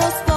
Let's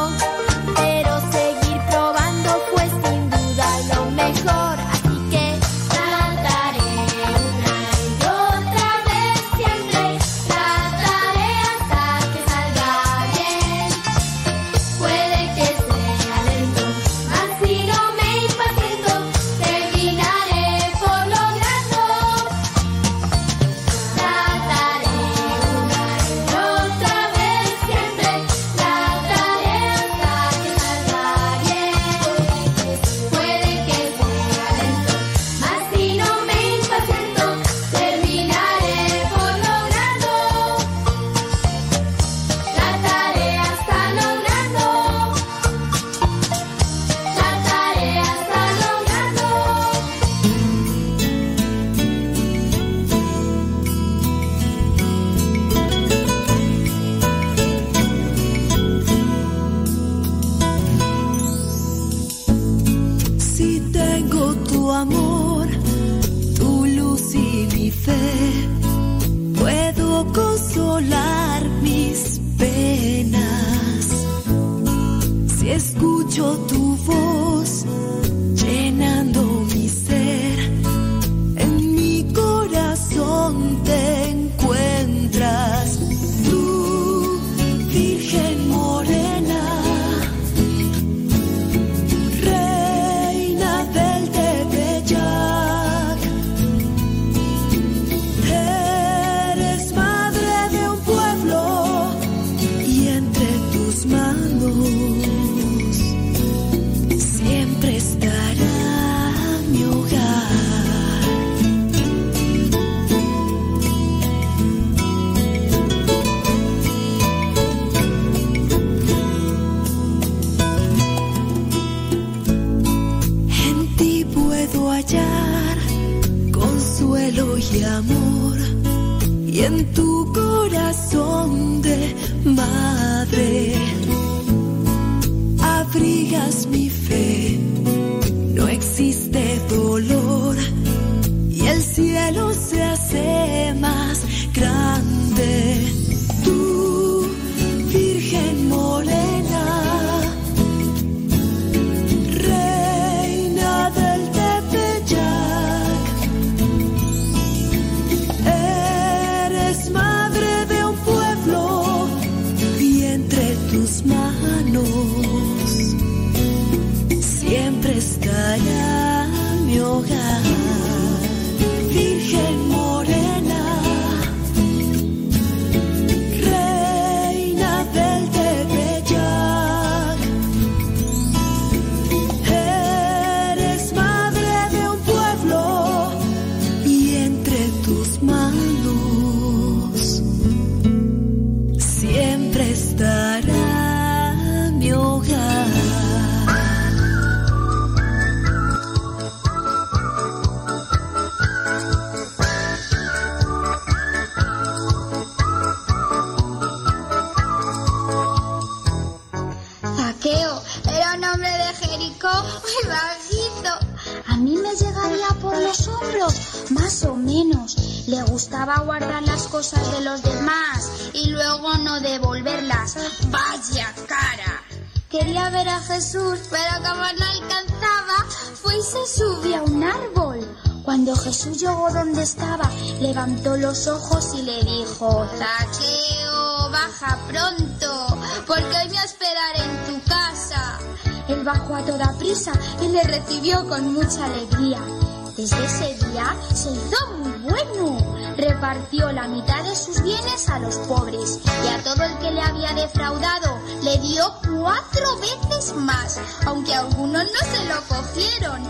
levantó los ojos y le dijo, Zaqueo, baja pronto, porque hoy me esperaré en tu casa. Él bajó a toda prisa y le recibió con mucha alegría. Desde ese día se hizo muy bueno. Repartió la mitad de sus bienes a los pobres y a todo el que le había defraudado le dio cuatro veces más, aunque algunos no se lo cogieron.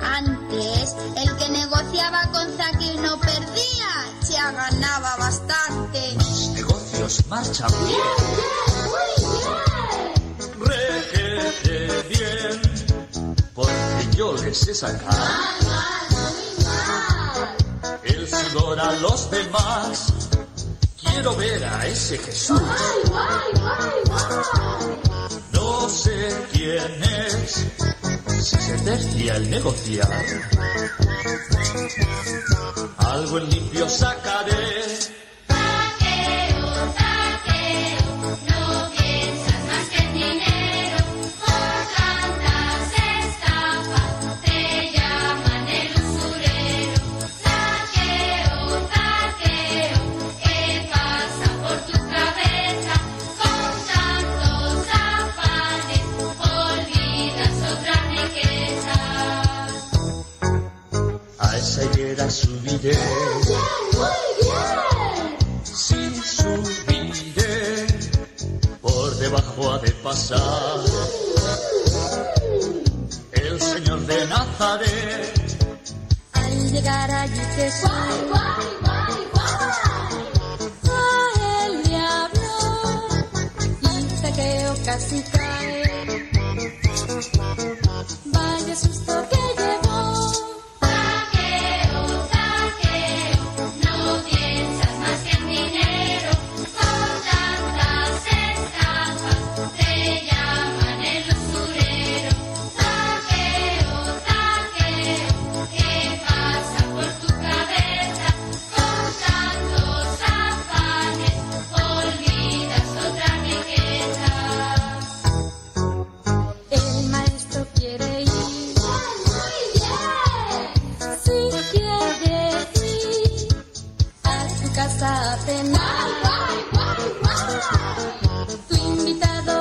Antes, el que negociaba con Zaqueo no perdía ya ganaba bastante. Los negocios marchan bien. Régete bien, porque yo les sé sacar el sudor a los demás. Quiero ver a ese Jesús. No sé quién es, si se tercia el negociar algo en limpio sacaré. Subiré. Si subiré, por debajo ha de pasar el Señor de Nazaret. Al llegar allí Jesús, a él le habló y saqueo casi cae. Vaya susto que Escape, tu invitado.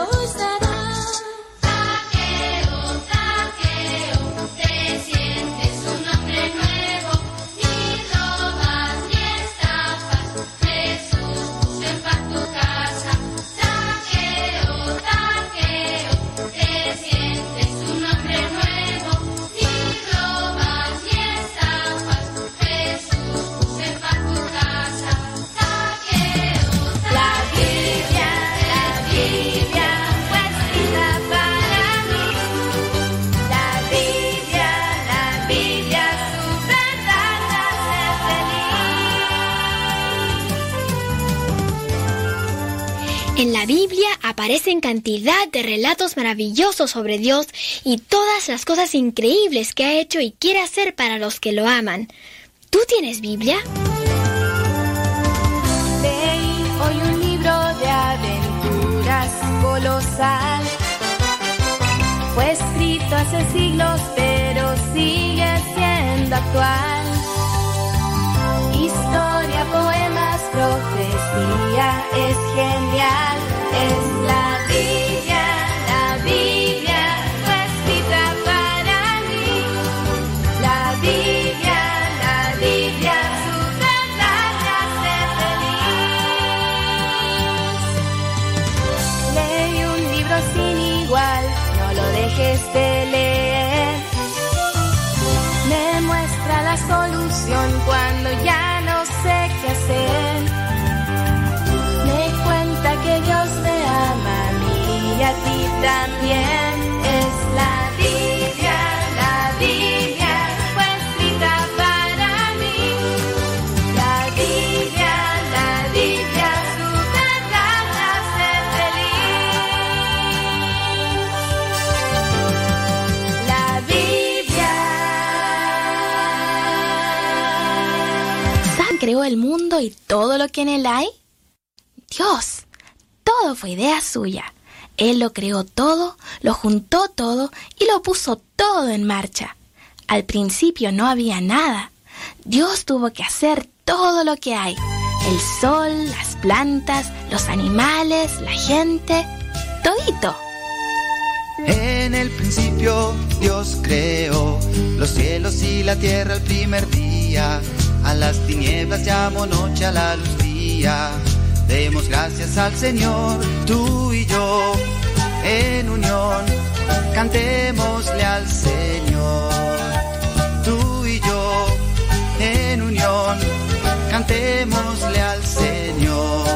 Aparecen cantidad de relatos maravillosos sobre Dios y todas las cosas increíbles que ha hecho y quiere hacer para los que lo aman. ¿Tú tienes Biblia? Leí hoy un libro de aventuras colosal. Fue escrito hace siglos, el mundo y todo lo que en él hay? Dios. Todo fue idea suya. Él lo creó todo, lo juntó todo y lo puso todo en marcha. Al principio no había nada. Dios tuvo que hacer todo lo que hay. El sol, las plantas, los animales, la gente, todito. En el principio Dios creó los cielos y la tierra el primer día. A las tinieblas llamó noche, a la luz día. Demos gracias al Señor, tú y yo, en unión, cantémosle al Señor. Tú y yo, en unión, cantémosle al Señor.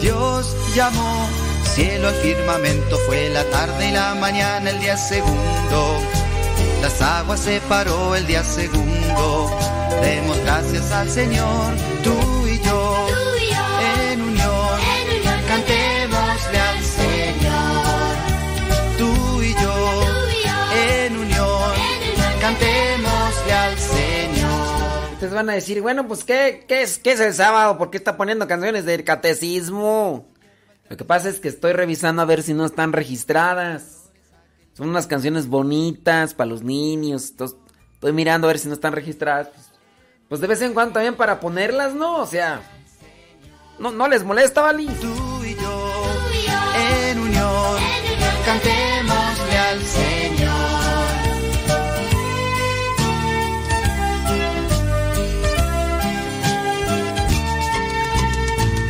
Dios llamó cielo al firmamento, fue la tarde y la mañana el día segundo. Las aguas separó el día segundo. Demos gracias al Señor, tú y yo, en unión, cantémosle al Señor. Tú y yo, en unión, cantémosle al Señor. Ustedes van a decir, bueno, pues ¿qué, qué, es, ¿qué es el sábado? ¿Por qué está poniendo canciones del catecismo? Lo que pasa es que estoy revisando a ver si no están registradas. Son unas canciones bonitas para los niños. Estoy mirando a ver si no están registradas. Pues, pues, de vez en cuando también para ponerlas, ¿no? O sea, no, no les molesta, ¿vale? Tú y yo, en unión, cantémosle al Señor.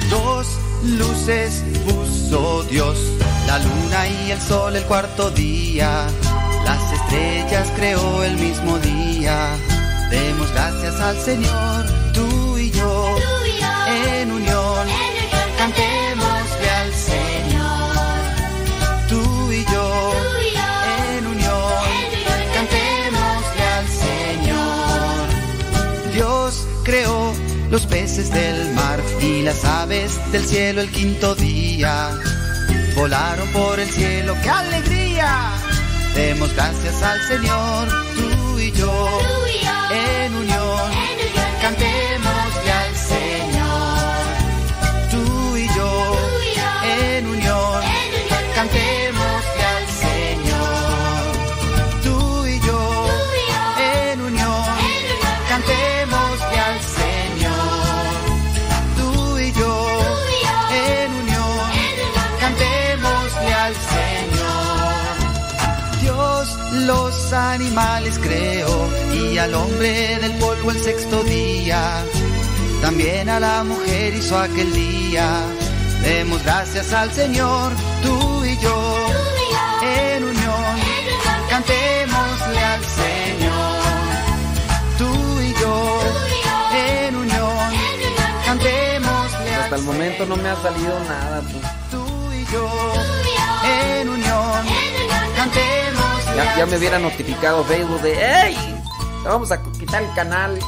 dos luces puso Dios la luna y el sol el cuarto día, las estrellas creó el mismo día. Demos gracias al Señor, tú y yo, en unión, cantémosle al Señor, tú y yo, en unión, cantémosle al Señor. Dios creó los peces del mar y las aves del cielo el quinto día. Volaron por el cielo, ¡qué alegría! Demos gracias al Señor, tú y yo, en unión, cantémosle al los animales creó y al hombre del polvo el sexto día. También a la mujer hizo aquel día. Demos gracias al Señor, tú y yo, en unión, cantémosle al Señor, tú y yo, en unión, cantémosle Hasta al el momento no me ha salido nada. tú. tú y yo, en unión, cantemos. Ya, me hubiera notificado Facebook de ¡Ey! Vamos a quitar el canal.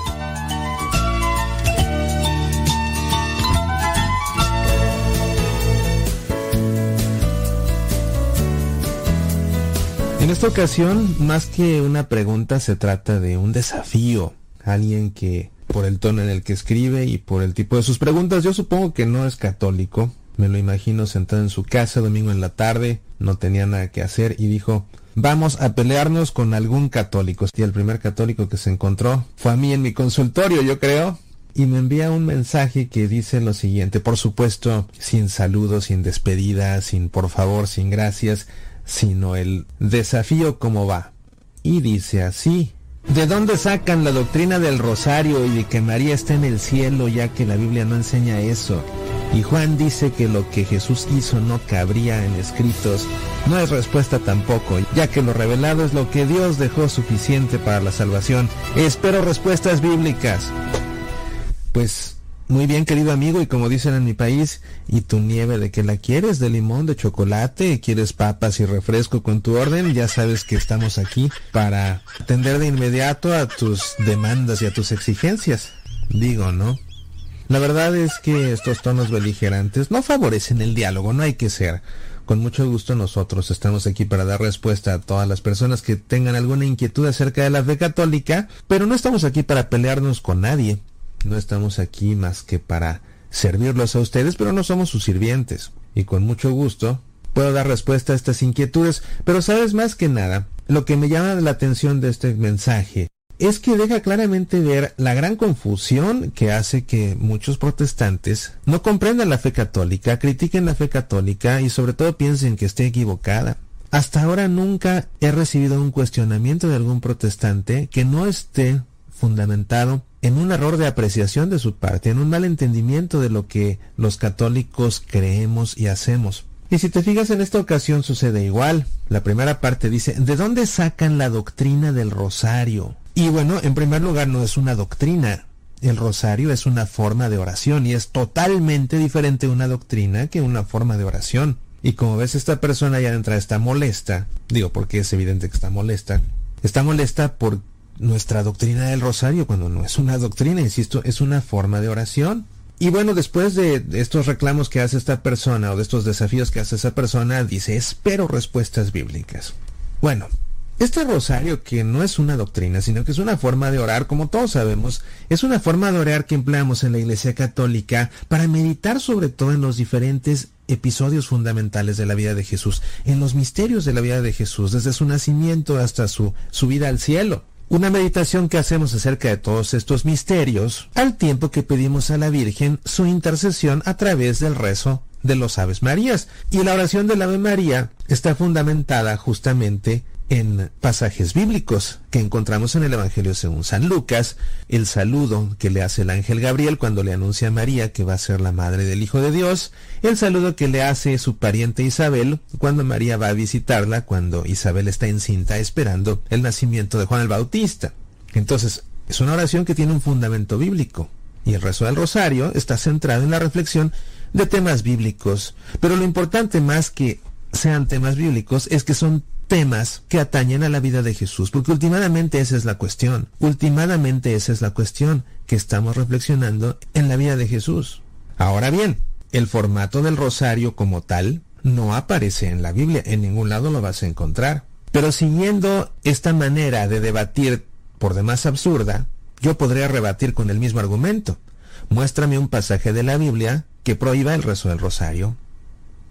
En esta ocasión, más que una pregunta, se trata de un desafío. Alguien que, por el tono en el que escribe y por el tipo de sus preguntas, yo supongo que no es católico. Me lo imagino sentado en su casa domingo en la tarde, no tenía nada que hacer y dijo, vamos a pelearnos con algún católico. Y el primer católico que se encontró fue a mí en mi consultorio, yo creo. Y me envía un mensaje que dice lo siguiente, por supuesto, sin saludos, sin despedida, sin por favor, sin gracias, sino el desafío como va. Y dice así, ¿de dónde sacan la doctrina del rosario y de que María está en el cielo ya que la Biblia no enseña eso? Y Juan dice que lo que Jesús hizo no cabría en escritos. No es respuesta tampoco, ya que lo revelado es lo que Dios dejó suficiente para la salvación. Espero respuestas bíblicas. Pues muy bien, querido amigo, y como dicen en mi país, ¿y tu nieve de qué la quieres? ¿De limón, de chocolate? ¿Quieres papas y refresco con tu orden? Ya sabes que estamos aquí para atender de inmediato a tus demandas y a tus exigencias. Digo, ¿no? La verdad es que estos tonos beligerantes no favorecen el diálogo, no hay que ser. Con mucho gusto nosotros estamos aquí para dar respuesta a todas las personas que tengan alguna inquietud acerca de la fe católica, pero no estamos aquí para pelearnos con nadie. No estamos aquí más que para servirlos a ustedes, pero no somos sus sirvientes. Y con mucho gusto puedo dar respuesta a estas inquietudes, pero sabes más que nada, lo que me llama la atención de este mensaje es que deja claramente ver la gran confusión que hace que muchos protestantes no comprendan la fe católica, critiquen la fe católica y sobre todo piensen que esté equivocada. Hasta ahora nunca he recibido un cuestionamiento de algún protestante que no esté fundamentado en un error de apreciación de su parte, en un mal entendimiento de lo que los católicos creemos y hacemos. Y si te fijas en esta ocasión sucede igual. La primera parte dice, ¿de dónde sacan la doctrina del rosario? Y bueno, en primer lugar no es una doctrina. El rosario es una forma de oración y es totalmente diferente una doctrina que una forma de oración. Y como ves, esta persona ya de entrada está molesta. Digo, porque es evidente que está molesta. Está molesta por nuestra doctrina del rosario, cuando no es una doctrina, insisto, es una forma de oración. Y bueno, después de estos reclamos que hace esta persona o de estos desafíos que hace esa persona, dice, espero respuestas bíblicas. Bueno, este rosario que no es una doctrina, sino que es una forma de orar, como todos sabemos, es una forma de orar que empleamos en la Iglesia Católica para meditar sobre todo en los diferentes episodios fundamentales de la vida de Jesús, en los misterios de la vida de Jesús, desde su nacimiento hasta su subida al cielo. Una meditación que hacemos acerca de todos estos misterios, al tiempo que pedimos a la Virgen su intercesión a través del rezo de los Aves Marías. Y la oración del Ave María está fundamentada justamente en pasajes bíblicos que encontramos en el Evangelio según San Lucas, el saludo que le hace el ángel Gabriel cuando le anuncia a María que va a ser la madre del Hijo de Dios, el saludo que le hace su pariente Isabel cuando María va a visitarla, cuando Isabel está encinta esperando el nacimiento de Juan el Bautista. Entonces, es una oración que tiene un fundamento bíblico. Y el rezo del rosario está centrado en la reflexión de temas bíblicos. Pero lo importante más que sean temas bíblicos es que son temas que atañen a la vida de Jesús, porque últimamente esa es la cuestión, últimamente esa es la cuestión que estamos reflexionando en la vida de Jesús. Ahora bien, el formato del rosario como tal no aparece en la Biblia, en ningún lado lo vas a encontrar. Pero siguiendo esta manera de debatir por demás absurda, yo podría rebatir con el mismo argumento. Muéstrame un pasaje de la Biblia que prohíba el rezo del rosario.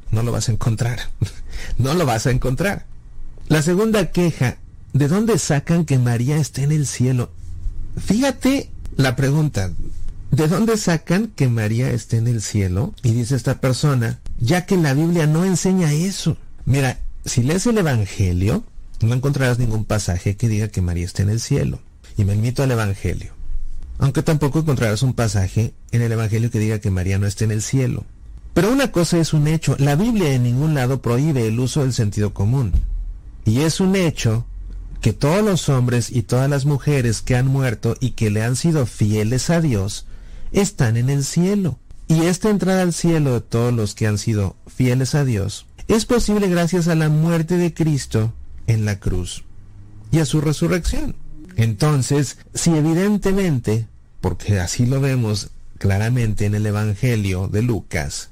No lo vas a encontrar. no lo vas a encontrar. La segunda queja, ¿de dónde sacan que María esté en el cielo? Fíjate la pregunta, ¿de dónde sacan que María esté en el cielo? Y dice esta persona, ya que la Biblia no enseña eso. Mira, si lees el Evangelio, no encontrarás ningún pasaje que diga que María esté en el cielo. Y me invito al Evangelio. Aunque tampoco encontrarás un pasaje en el Evangelio que diga que María no esté en el cielo. Pero una cosa es un hecho, la Biblia en ningún lado prohíbe el uso del sentido común. Y es un hecho que todos los hombres y todas las mujeres que han muerto y que le han sido fieles a Dios están en el cielo. Y esta entrada al cielo de todos los que han sido fieles a Dios es posible gracias a la muerte de Cristo en la cruz y a su resurrección. Entonces, si evidentemente, porque así lo vemos claramente en el Evangelio de Lucas,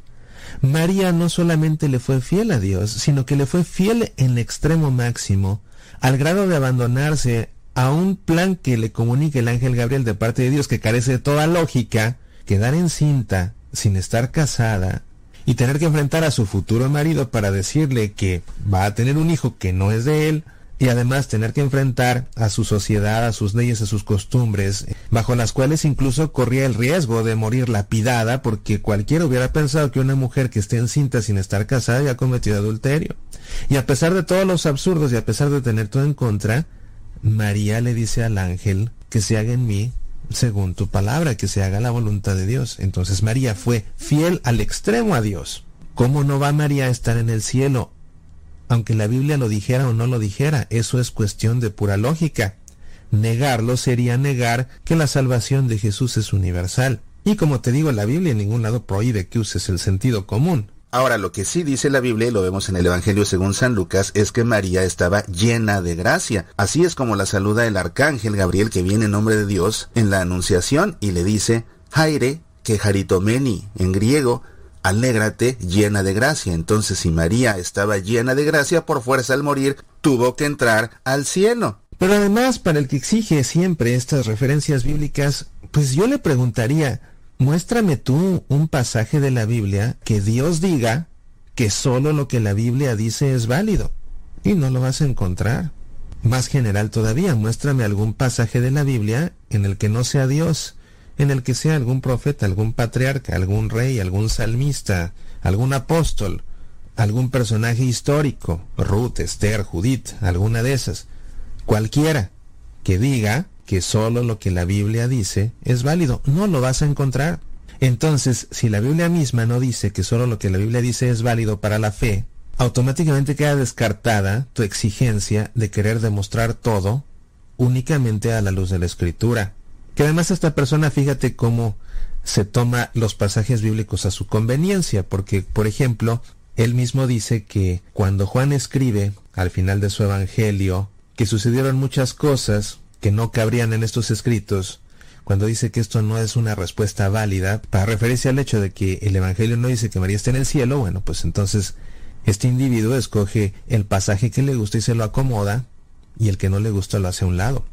María no solamente le fue fiel a Dios, sino que le fue fiel en el extremo máximo, al grado de abandonarse a un plan que le comunica el ángel Gabriel de parte de Dios que carece de toda lógica, quedar encinta sin estar casada y tener que enfrentar a su futuro marido para decirle que va a tener un hijo que no es de él, y además tener que enfrentar a su sociedad, a sus leyes, a sus costumbres, bajo las cuales incluso corría el riesgo de morir lapidada porque cualquiera hubiera pensado que una mujer que esté encinta sin estar casada ya ha cometido adulterio. Y a pesar de todos los absurdos y a pesar de tener todo en contra, María le dice al ángel que se haga en mí según tu palabra, que se haga la voluntad de Dios. Entonces María fue fiel al extremo a Dios. ¿Cómo no va María a estar en el cielo aunque la Biblia lo dijera o no lo dijera, eso es cuestión de pura lógica. Negarlo sería negar que la salvación de Jesús es universal. Y como te digo, la Biblia en ningún lado prohíbe que uses el sentido común. Ahora, lo que sí dice la Biblia, y lo vemos en el Evangelio según San Lucas, es que María estaba llena de gracia. Así es como la saluda el arcángel Gabriel que viene en nombre de Dios en la Anunciación y le dice, Jaire, que jaritomeni, en griego, alégrate llena de gracia. Entonces si María estaba llena de gracia, por fuerza al morir, tuvo que entrar al cielo. Pero además, para el que exige siempre estas referencias bíblicas, pues yo le preguntaría, muéstrame tú un pasaje de la Biblia que Dios diga que solo lo que la Biblia dice es válido. Y no lo vas a encontrar. Más general todavía, muéstrame algún pasaje de la Biblia en el que no sea Dios en el que sea algún profeta, algún patriarca, algún rey, algún salmista, algún apóstol, algún personaje histórico, Ruth, Esther, Judith, alguna de esas, cualquiera que diga que solo lo que la Biblia dice es válido, no lo vas a encontrar. Entonces, si la Biblia misma no dice que solo lo que la Biblia dice es válido para la fe, automáticamente queda descartada tu exigencia de querer demostrar todo únicamente a la luz de la escritura. Que además esta persona, fíjate cómo se toma los pasajes bíblicos a su conveniencia, porque, por ejemplo, él mismo dice que cuando Juan escribe al final de su evangelio que sucedieron muchas cosas que no cabrían en estos escritos, cuando dice que esto no es una respuesta válida, para referirse al hecho de que el Evangelio no dice que María está en el cielo, bueno, pues entonces este individuo escoge el pasaje que le gusta y se lo acomoda, y el que no le gusta lo hace a un lado.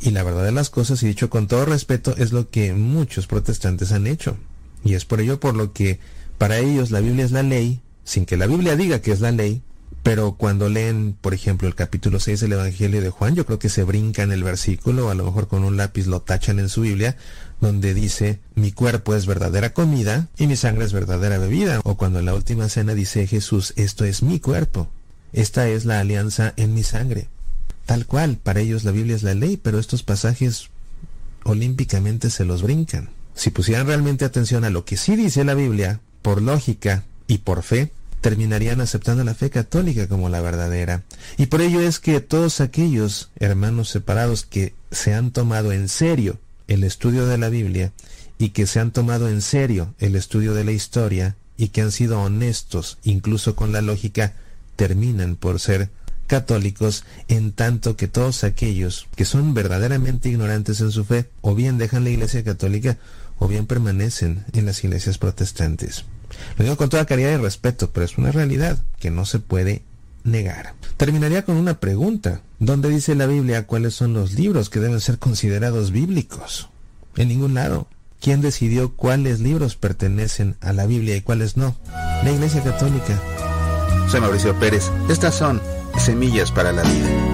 Y la verdad de las cosas, y dicho con todo respeto, es lo que muchos protestantes han hecho. Y es por ello por lo que para ellos la Biblia es la ley, sin que la Biblia diga que es la ley, pero cuando leen, por ejemplo, el capítulo 6 del Evangelio de Juan, yo creo que se brincan el versículo, a lo mejor con un lápiz lo tachan en su Biblia, donde dice, mi cuerpo es verdadera comida y mi sangre es verdadera bebida. O cuando en la última cena dice Jesús, esto es mi cuerpo, esta es la alianza en mi sangre. Tal cual. Para ellos la Biblia es la ley, pero estos pasajes olímpicamente se los brincan. Si pusieran realmente atención a lo que sí dice la Biblia, por lógica y por fe, terminarían aceptando la fe católica como la verdadera. Y por ello es que todos aquellos hermanos separados que se han tomado en serio el estudio de la Biblia y que se han tomado en serio el estudio de la historia y que han sido honestos incluso con la lógica, terminan por ser católicos en tanto que todos aquellos que son verdaderamente ignorantes en su fe o bien dejan la iglesia católica o bien permanecen en las iglesias protestantes. Lo digo con toda caridad y respeto, pero es una realidad que no se puede negar. Terminaría con una pregunta. ¿Dónde dice la Biblia cuáles son los libros que deben ser considerados bíblicos? En ningún lado. ¿Quién decidió cuáles libros pertenecen a la Biblia y cuáles no? La Iglesia Católica. Soy Mauricio Pérez. Estas son Semillas para la Vida.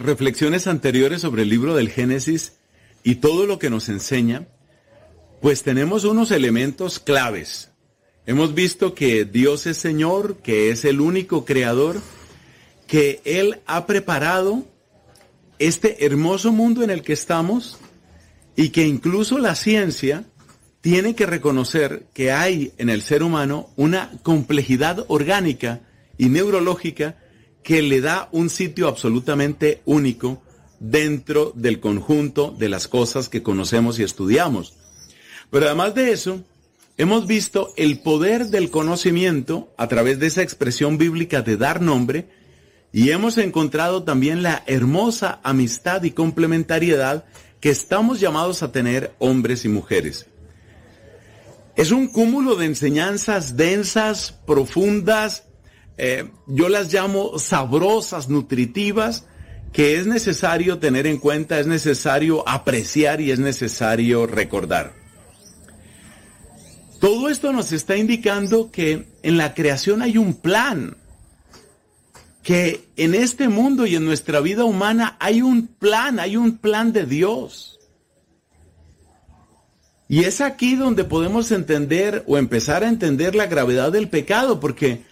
Reflexiones anteriores sobre el libro del Génesis y todo lo que nos enseña, pues tenemos unos elementos claves. Hemos visto que Dios es Señor, que es el único creador, que Él ha preparado este hermoso mundo en el que estamos y que incluso la ciencia tiene que reconocer que hay en el ser humano una complejidad orgánica y neurológica que le da un sitio absolutamente único dentro del conjunto de las cosas que conocemos y estudiamos. Pero además de eso, hemos visto el poder del conocimiento a través de esa expresión bíblica de dar nombre y hemos encontrado también la hermosa amistad y complementariedad que estamos llamados a tener hombres y mujeres. Es un cúmulo de enseñanzas densas, profundas, eh, yo las llamo sabrosas, nutritivas, que es necesario tener en cuenta, es necesario apreciar y es necesario recordar. Todo esto nos está indicando que en la creación hay un plan, que en este mundo y en nuestra vida humana hay un plan, hay un plan de Dios. Y es aquí donde podemos entender o empezar a entender la gravedad del pecado, porque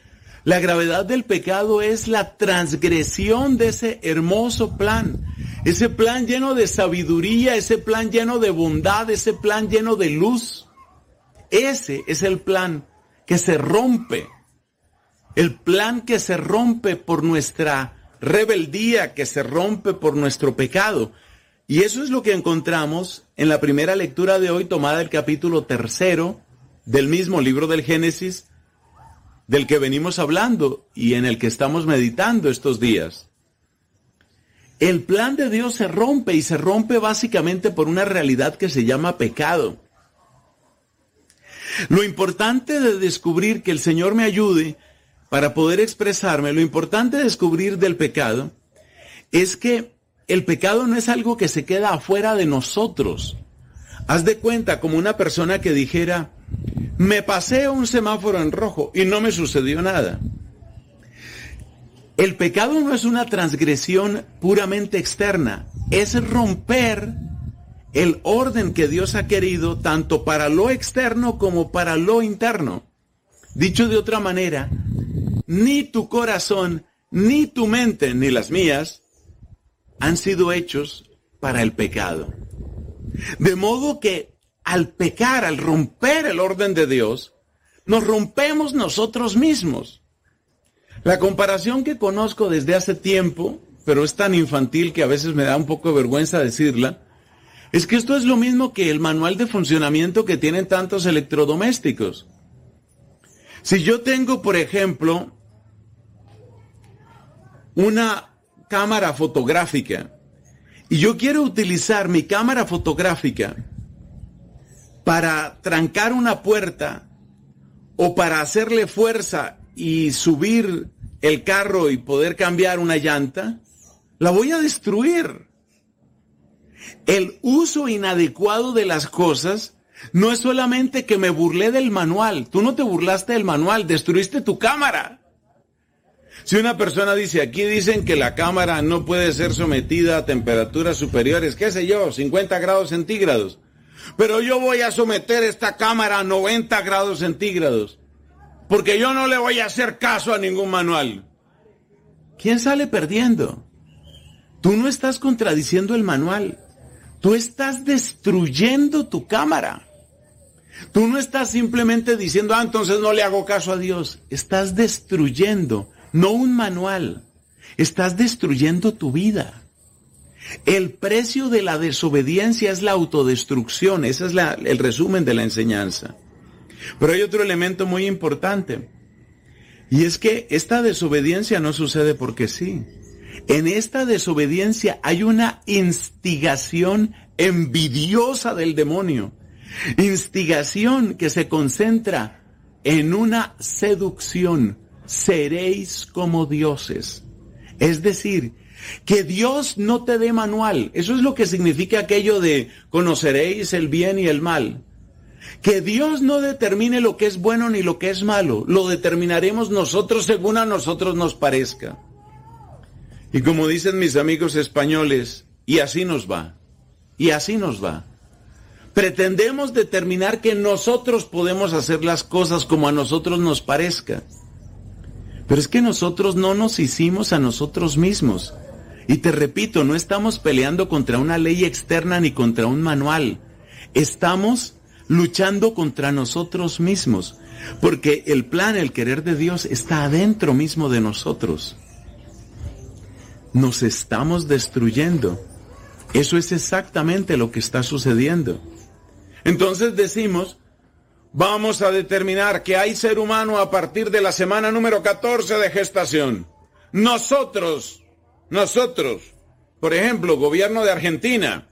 la gravedad del pecado es la transgresión de ese hermoso plan, ese plan lleno de sabiduría, ese plan lleno de bondad, ese plan lleno de luz. Ese es el plan que se rompe el plan que se rompe por nuestra rebeldía, que se rompe por nuestro pecado. Y eso es lo que encontramos en la primera lectura de hoy, tomada del capítulo tercero del mismo libro del Génesis, del que venimos hablando y en el que estamos meditando estos días. El plan de Dios se rompe y se rompe básicamente por una realidad que se llama pecado. Lo importante de descubrir que el Señor me ayude para poder expresarme, lo importante de descubrir del pecado es que el pecado no es algo que se queda afuera de nosotros. Haz de cuenta como una persona que dijera, me pasé un semáforo en rojo y no me sucedió nada. El pecado no es una transgresión puramente externa, es romper el orden que Dios ha querido tanto para lo externo como para lo interno. Dicho de otra manera, ni tu corazón, ni tu mente, ni las mías, han sido hechos para el pecado. De modo que al pecar, al romper el orden de Dios, nos rompemos nosotros mismos. La comparación que conozco desde hace tiempo, pero es tan infantil que a veces me da un poco de vergüenza decirla, es que esto es lo mismo que el manual de funcionamiento que tienen tantos electrodomésticos. Si yo tengo, por ejemplo, una cámara fotográfica y yo quiero utilizar mi cámara fotográfica para trancar una puerta o para hacerle fuerza y subir el carro y poder cambiar una llanta, la voy a destruir. El uso inadecuado de las cosas no es solamente que me burlé del manual, tú no te burlaste del manual, destruiste tu cámara. Si una persona dice, aquí dicen que la cámara no puede ser sometida a temperaturas superiores, qué sé yo, 50 grados centígrados, pero yo voy a someter esta cámara a 90 grados centígrados, porque yo no le voy a hacer caso a ningún manual. ¿Quién sale perdiendo? Tú no estás contradiciendo el manual, tú estás destruyendo tu cámara. Tú no estás simplemente diciendo, ah, entonces no le hago caso a Dios. Estás destruyendo no un manual. Estás destruyendo tu vida. El precio de la desobediencia es la autodestrucción. Ese es el resumen de la enseñanza. Pero hay otro elemento muy importante. Y es que esta desobediencia no sucede porque sí. En esta desobediencia hay una instigación envidiosa del demonio. Instigación que se concentra en una seducción seréis como dioses. Es decir, que Dios no te dé manual. Eso es lo que significa aquello de conoceréis el bien y el mal. Que Dios no determine lo que es bueno ni lo que es malo. Lo determinaremos nosotros según a nosotros nos parezca. Y como dicen mis amigos españoles, y así nos va, y así nos va. Pretendemos determinar que nosotros podemos hacer las cosas como a nosotros nos parezca. Pero es que nosotros no nos hicimos a nosotros mismos. Y te repito, no estamos peleando contra una ley externa ni contra un manual. Estamos luchando contra nosotros mismos. Porque el plan, el querer de Dios está adentro mismo de nosotros. Nos estamos destruyendo. Eso es exactamente lo que está sucediendo. Entonces decimos, vamos a determinar que hay ser humano a partir de la semana número 14 de gestación. Nosotros, nosotros, por ejemplo, gobierno de Argentina,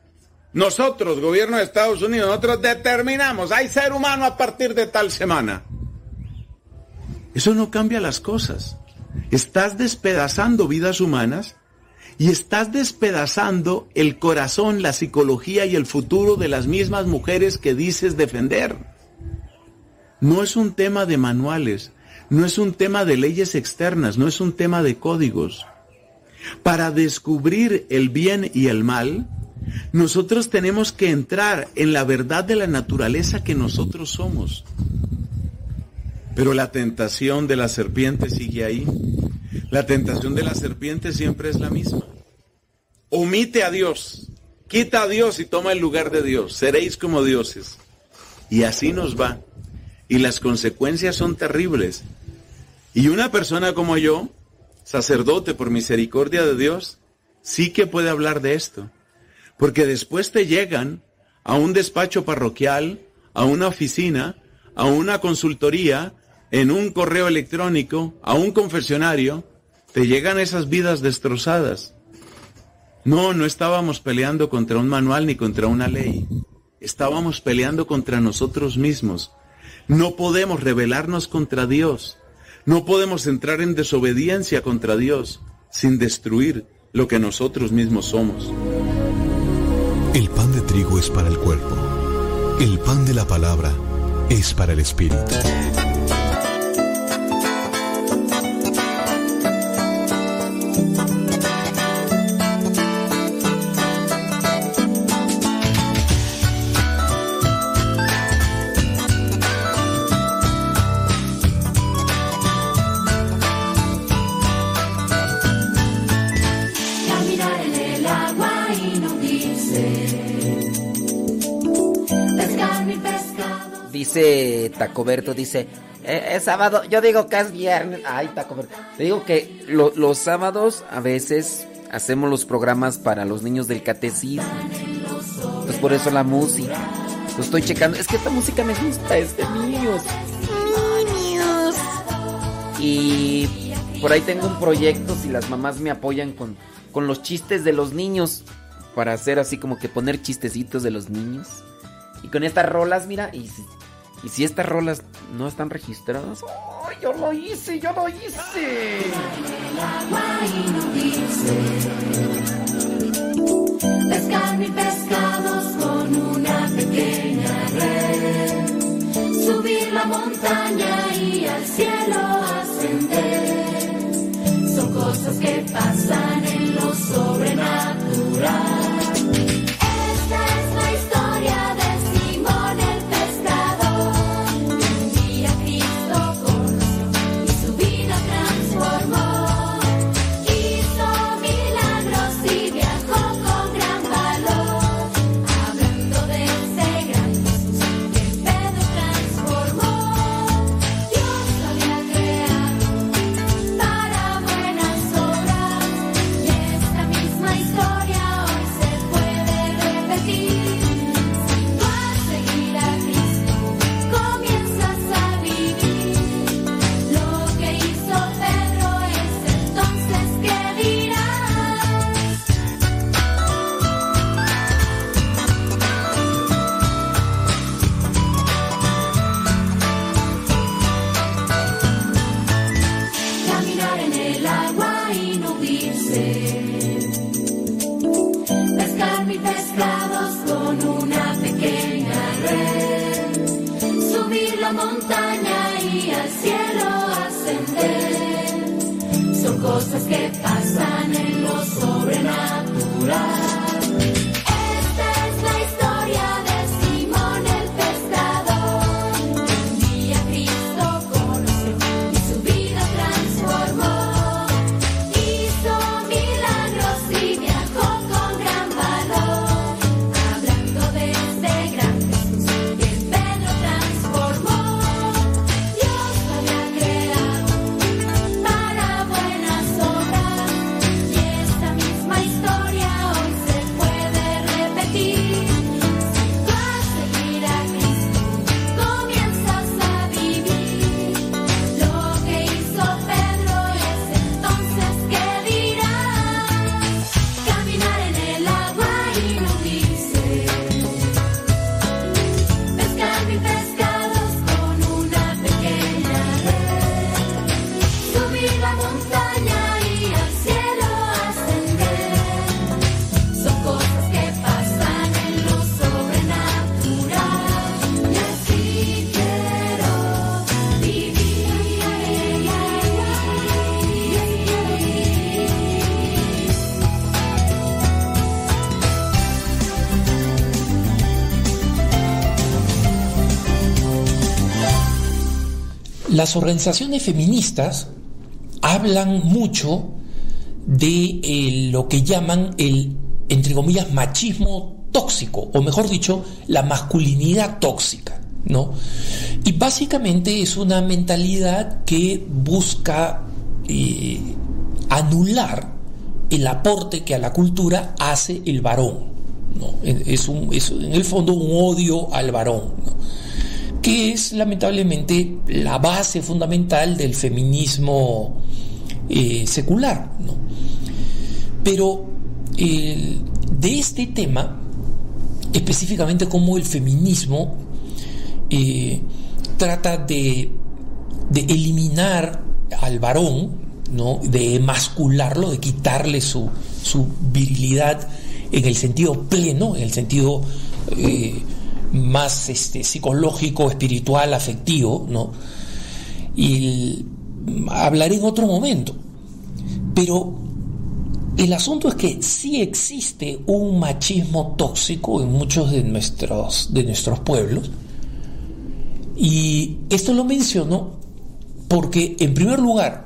nosotros, gobierno de Estados Unidos, nosotros determinamos, hay ser humano a partir de tal semana. Eso no cambia las cosas. Estás despedazando vidas humanas y estás despedazando el corazón, la psicología y el futuro de las mismas mujeres que dices defender. No es un tema de manuales, no es un tema de leyes externas, no es un tema de códigos. Para descubrir el bien y el mal, nosotros tenemos que entrar en la verdad de la naturaleza que nosotros somos. Pero la tentación de la serpiente sigue ahí. La tentación de la serpiente siempre es la misma. Omite a Dios, quita a Dios y toma el lugar de Dios. Seréis como dioses. Y así nos va. Y las consecuencias son terribles. Y una persona como yo, sacerdote por misericordia de Dios, sí que puede hablar de esto. Porque después te llegan a un despacho parroquial, a una oficina, a una consultoría, en un correo electrónico, a un confesionario, te llegan esas vidas destrozadas. No, no estábamos peleando contra un manual ni contra una ley. Estábamos peleando contra nosotros mismos. No podemos rebelarnos contra Dios. No podemos entrar en desobediencia contra Dios sin destruir lo que nosotros mismos somos. El pan de trigo es para el cuerpo. El pan de la palabra es para el espíritu. Dice Tacoberto, dice, "Eh, es sábado, yo digo que es viernes. Ay, Tacoberto. Te digo que lo- los sábados a veces hacemos los programas para los niños del catecismo. Pues por eso la música. Lo estoy checando. Es que esta música me gusta, es de niños. Niños. Y por ahí tengo un proyecto, si las mamás me apoyan con, con los chistes de los niños. Para hacer así como que poner chistecitos de los niños. Y con estas rolas, mira, y y si estas rolas no están registradas, ¡ay, yo lo hice, yo lo hice! Pescar mi pescados con una pequeña red. Subir la montaña y al cielo ascender. Son cosas que pasan en lo sobrenatural. Cosas que las organizaciones feministas hablan mucho de eh, lo que llaman el, entre comillas, machismo tóxico, o mejor dicho, la masculinidad tóxica, ¿no? Y básicamente es una mentalidad que busca eh, anular el aporte que a la cultura hace el varón, ¿no? Es, un, es en el fondo un odio al varón. Que es lamentablemente la base fundamental del feminismo eh, secular. ¿no? Pero de este tema, específicamente como el feminismo eh, trata de, de, eliminar al varón, ¿no? de emascularlo, de quitarle su, su virilidad en el sentido pleno, en el sentido eh, más este, psicológico, espiritual, afectivo, ¿no? Y hablaré en otro momento. Pero el asunto es que sí existe un machismo tóxico en muchos de nuestros, de nuestros pueblos. Y esto lo menciono porque, en primer lugar,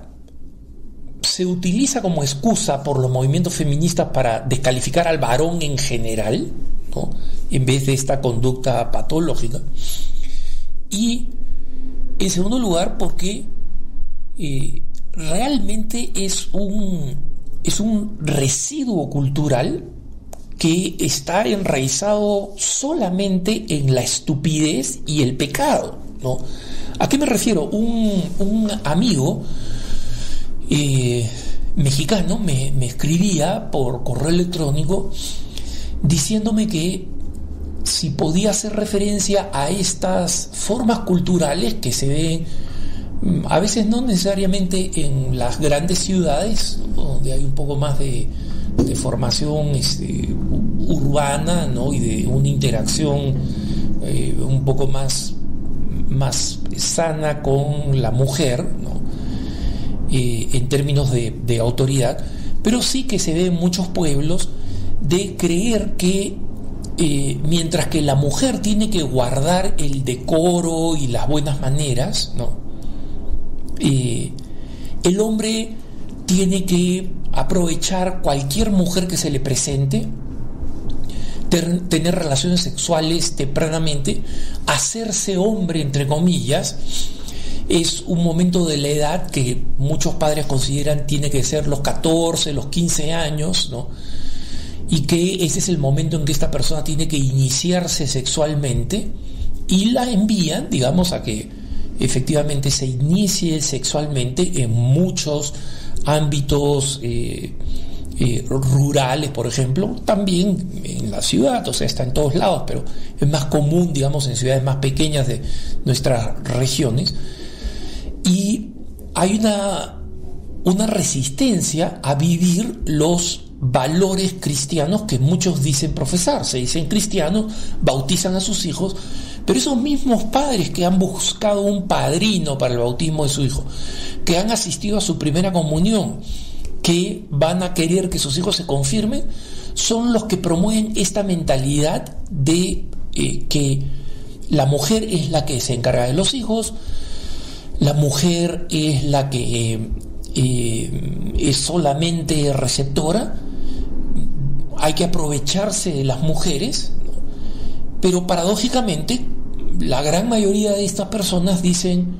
se utiliza como excusa por los movimientos feministas para descalificar al varón en general, ¿no? en vez de esta conducta patológica. Y en segundo lugar, porque eh, realmente es un, es un residuo cultural que está enraizado solamente en la estupidez y el pecado. ¿A qué me refiero? Un, amigo eh, mexicano me, escribía por correo electrónico diciéndome que si podía hacer referencia a estas formas culturales que se ven mm, a veces no necesariamente en las grandes ciudades, donde hay un poco más de, formación este, urbana ¿no? y de una interacción eh, un poco más, más sana con la mujer. Eh, en términos de, autoridad, pero sí que se ve en muchos pueblos de creer que eh, mientras que la mujer tiene que guardar el decoro y las buenas maneras, ¿no? Eh, el hombre tiene que aprovechar cualquier mujer que se le presente, tener relaciones sexuales tempranamente, hacerse hombre, entre comillas, es un momento de la edad que muchos padres consideran tiene que ser los 14, los 15 años, ¿no? y que ese es el momento en que esta persona tiene que iniciarse sexualmente y la envían, digamos, a que efectivamente se inicie sexualmente en muchos ámbitos eh, eh, rurales, por ejemplo, también en la ciudad, o sea, está en todos lados, pero es más común, digamos, en ciudades más pequeñas de nuestras regiones. Y hay una, una resistencia a vivir los valores cristianos que muchos dicen profesar. Se dicen cristianos, bautizan a sus hijos, pero esos mismos padres que han buscado un padrino para el bautismo de su hijo, que han asistido a su primera comunión, que van a querer que sus hijos se confirmen, son los que promueven esta mentalidad de eh, que la mujer es la que se encarga de los hijos, la mujer es la que eh, es solamente receptora, hay que aprovecharse de las mujeres, pero paradójicamente la gran mayoría de estas personas dicen,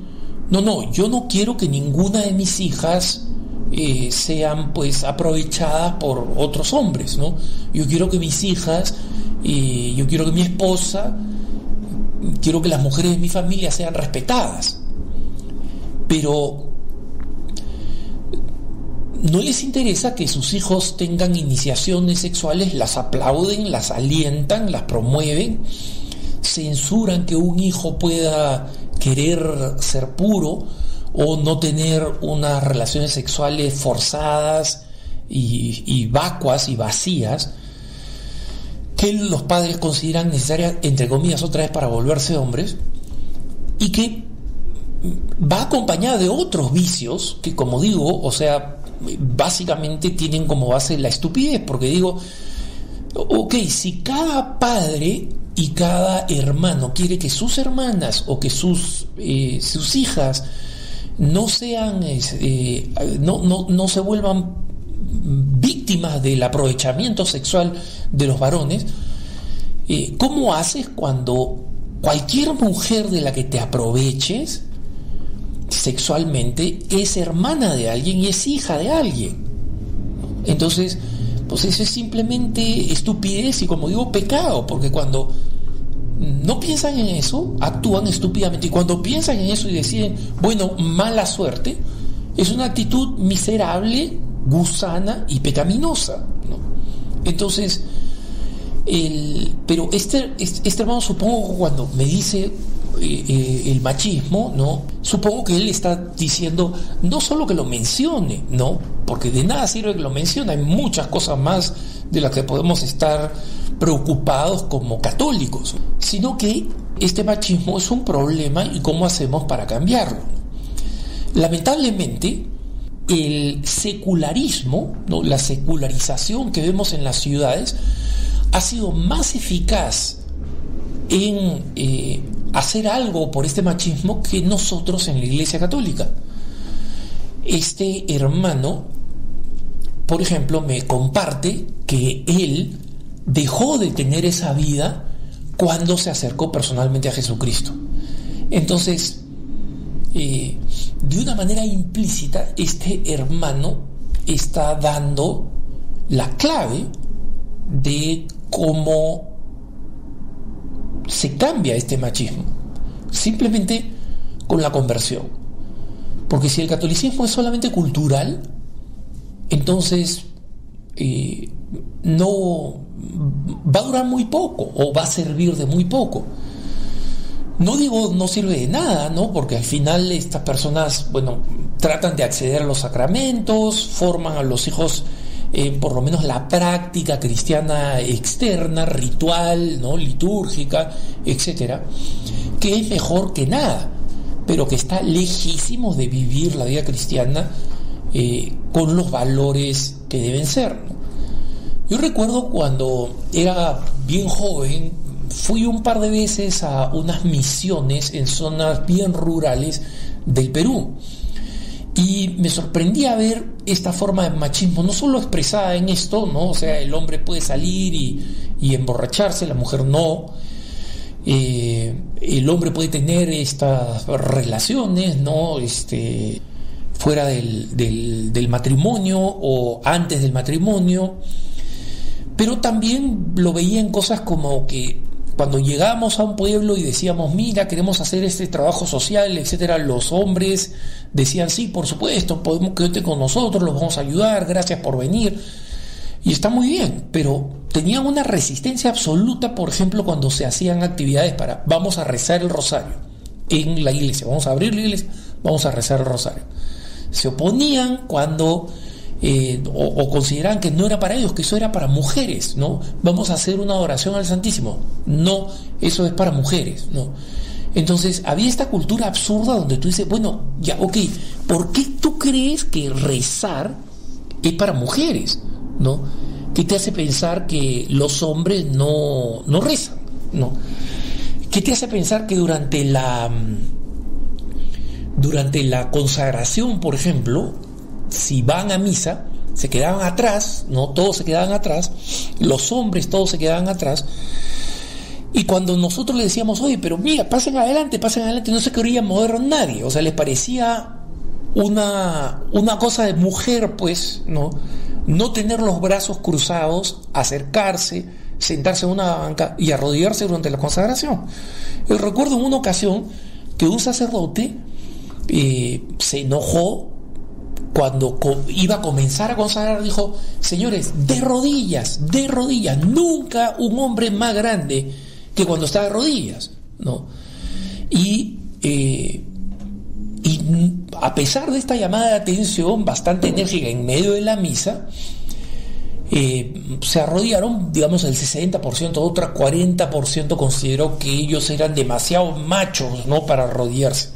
no, no, yo no quiero que ninguna de mis hijas eh, sean pues aprovechadas por otros hombres, ¿no? Yo quiero que mis hijas, eh, yo quiero que mi esposa, quiero que las mujeres de mi familia sean respetadas. Pero no les interesa que sus hijos tengan iniciaciones sexuales, las aplauden, las alientan, las promueven, censuran que un hijo pueda querer ser puro o no tener unas relaciones sexuales forzadas y, vacuas y vacías que los padres consideran necesarias, entre comillas, otra vez para volverse hombres, y que va acompañada de otros vicios que, como digo, o sea, básicamente tienen como base la estupidez, porque digo, ok, si cada padre y cada hermano quiere que sus hermanas o que sus, eh, sus hijas no sean, eh, no, no, no se vuelvan víctimas del aprovechamiento sexual de los varones, eh, ¿cómo haces cuando cualquier mujer de la que te aproveches sexualmente es hermana de alguien y es hija de alguien? Entonces, pues eso es simplemente estupidez y como digo, pecado, porque cuando no piensan en eso, actúan estúpidamente. Y cuando piensan en eso y deciden, bueno, mala suerte, es una actitud miserable, gusana y pecaminosa. Entonces, el, pero este, este hermano supongo cuando me dice el machismo, ¿no? Supongo que él está diciendo no solo que lo mencione, ¿no? Porque de nada sirve que lo mencione, hay muchas cosas más de las que podemos estar preocupados como católicos, sino que este machismo es un problema y cómo hacemos para cambiarlo. Lamentablemente, el secularismo, ¿no? la secularización que vemos en las ciudades, ha sido más eficaz en eh, hacer algo por este machismo que nosotros en la Iglesia Católica. Este hermano, por ejemplo, me comparte que él dejó de tener esa vida cuando se acercó personalmente a Jesucristo. Entonces, eh, de una manera implícita, este hermano está dando la clave de cómo se cambia este machismo. Simplemente con la conversión. Porque si el catolicismo es solamente cultural, entonces eh, no va a durar muy poco o va a servir de muy poco. No digo no sirve de nada, ¿no? Porque al final estas personas, bueno, tratan de acceder a los sacramentos, forman a los hijos en por lo menos la práctica cristiana externa, ritual, ¿no? litúrgica, etcétera, que es mejor que nada, pero que está lejísimo de vivir la vida cristiana eh, con los valores que deben ser. Yo recuerdo cuando era bien joven, fui un par de veces a unas misiones en zonas bien rurales del Perú. Y me sorprendía ver esta forma de machismo, no solo expresada en esto, ¿no? O sea, el hombre puede salir y, emborracharse, la mujer no. Eh, el hombre puede tener estas relaciones, ¿no? Este, fuera del, del, matrimonio o antes del matrimonio, pero también lo veía en cosas como que cuando llegamos a un pueblo y decíamos, mira, queremos hacer este trabajo social, etcétera, los hombres decían, sí, por supuesto, podemos quedarte con nosotros, los vamos a ayudar, gracias por venir. Y está muy bien, pero tenían una resistencia absoluta, por ejemplo, cuando se hacían actividades para, vamos a rezar el rosario en la iglesia, vamos a abrir la iglesia, vamos a rezar el rosario se oponían cuando eh, o, consideraban que no era para ellos, que eso era para mujeres, ¿no? Vamos a hacer una oración al Santísimo. No, eso es para mujeres, ¿no? Entonces había esta cultura absurda donde tú dices, bueno, ya, ok, ¿por qué tú crees que rezar es para mujeres? ¿No? ¿Qué te hace pensar que los hombres no, no rezan? ¿No? ¿Qué te hace pensar que durante la durante la consagración, por ejemplo, si van a misa, se quedaban atrás, no todos se quedaban atrás, los hombres todos se quedaban atrás. Y cuando nosotros le decíamos, oye, pero mira, pasen adelante, pasen adelante, no se quería mover nadie. O sea, les parecía una, una cosa de mujer, pues, ¿no? No tener los brazos cruzados, acercarse, sentarse en una banca y arrodillarse durante la consagración. Yo recuerdo en una ocasión que un sacerdote eh, se enojó cuando iba a comenzar a consagrar, dijo, señores, de rodillas, de rodillas, nunca un hombre más grande que cuando está de rodillas, ¿no? Y, eh, y a pesar de esta llamada de atención bastante enérgica en medio de la misa, eh, se arrodillaron, digamos, el 60%, otra 40% consideró que ellos eran demasiado machos, ¿no? Para arrodillarse.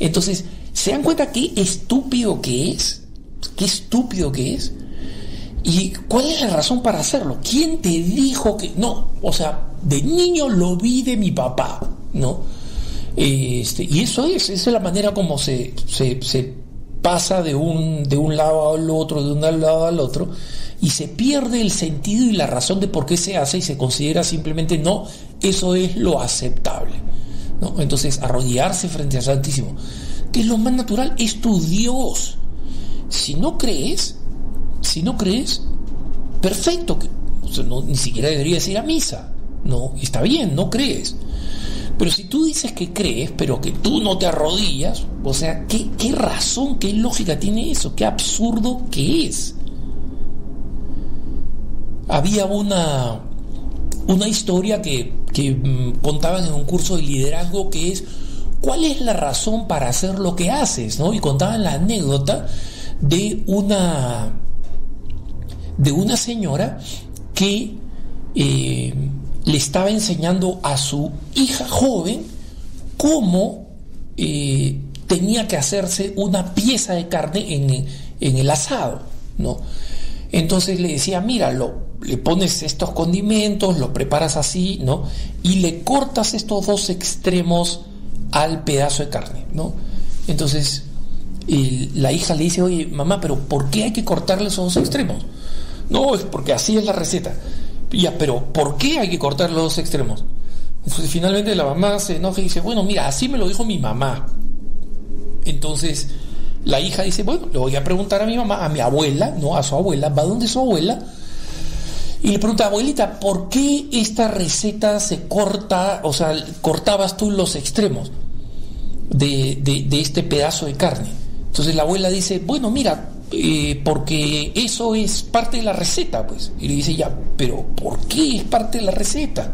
Entonces, ¿se dan cuenta qué estúpido que es? ¿Qué estúpido que es? ¿Y cuál es la razón para hacerlo? ¿Quién te dijo que.? No, o sea, de niño lo vi de mi papá, ¿no? Este, y eso es, esa es la manera como se, pasa de un, de un lado al otro, de un lado al otro, y se pierde el sentido y la razón de por qué se hace y se considera simplemente no, eso es lo aceptable. ¿no? Entonces, arrodillarse frente al Santísimo, que es lo más natural, es tu Dios. Si no crees, si no crees, perfecto, ni siquiera deberías ir a misa. No, está bien, no crees. Pero si tú dices que crees, pero que tú no te arrodillas, o sea, ¿qué, qué razón, qué lógica tiene eso? ¿Qué absurdo que es? Había una, una historia que, que mm, contaban en un curso de liderazgo que es ¿cuál es la razón para hacer lo que haces? ¿no? Y contaban la anécdota de una de una señora que eh, le estaba enseñando a su hija joven cómo eh, tenía que hacerse una pieza de carne en, el asado, ¿no? Entonces le decía, míralo, le pones estos condimentos, lo preparas así, ¿no? Y le cortas estos dos extremos al pedazo de carne, ¿no? Entonces la hija le dice, oye, mamá, pero ¿por qué hay que cortarle esos dos extremos? No, es porque así es la receta. Ya, pero ¿por qué hay que cortar los dos extremos? Entonces finalmente la mamá se enoja y dice, bueno, mira, así me lo dijo mi mamá. Entonces la hija dice, bueno, le voy a preguntar a mi mamá, a mi abuela, no a su abuela, va donde su abuela, y le pregunta, abuelita, ¿por qué esta receta se corta, o sea, cortabas tú los extremos de, de este pedazo de carne? Entonces la abuela dice, bueno, mira, eh, porque eso es parte de la receta, pues. Y le dice, ya, pero ¿por qué es parte de la receta?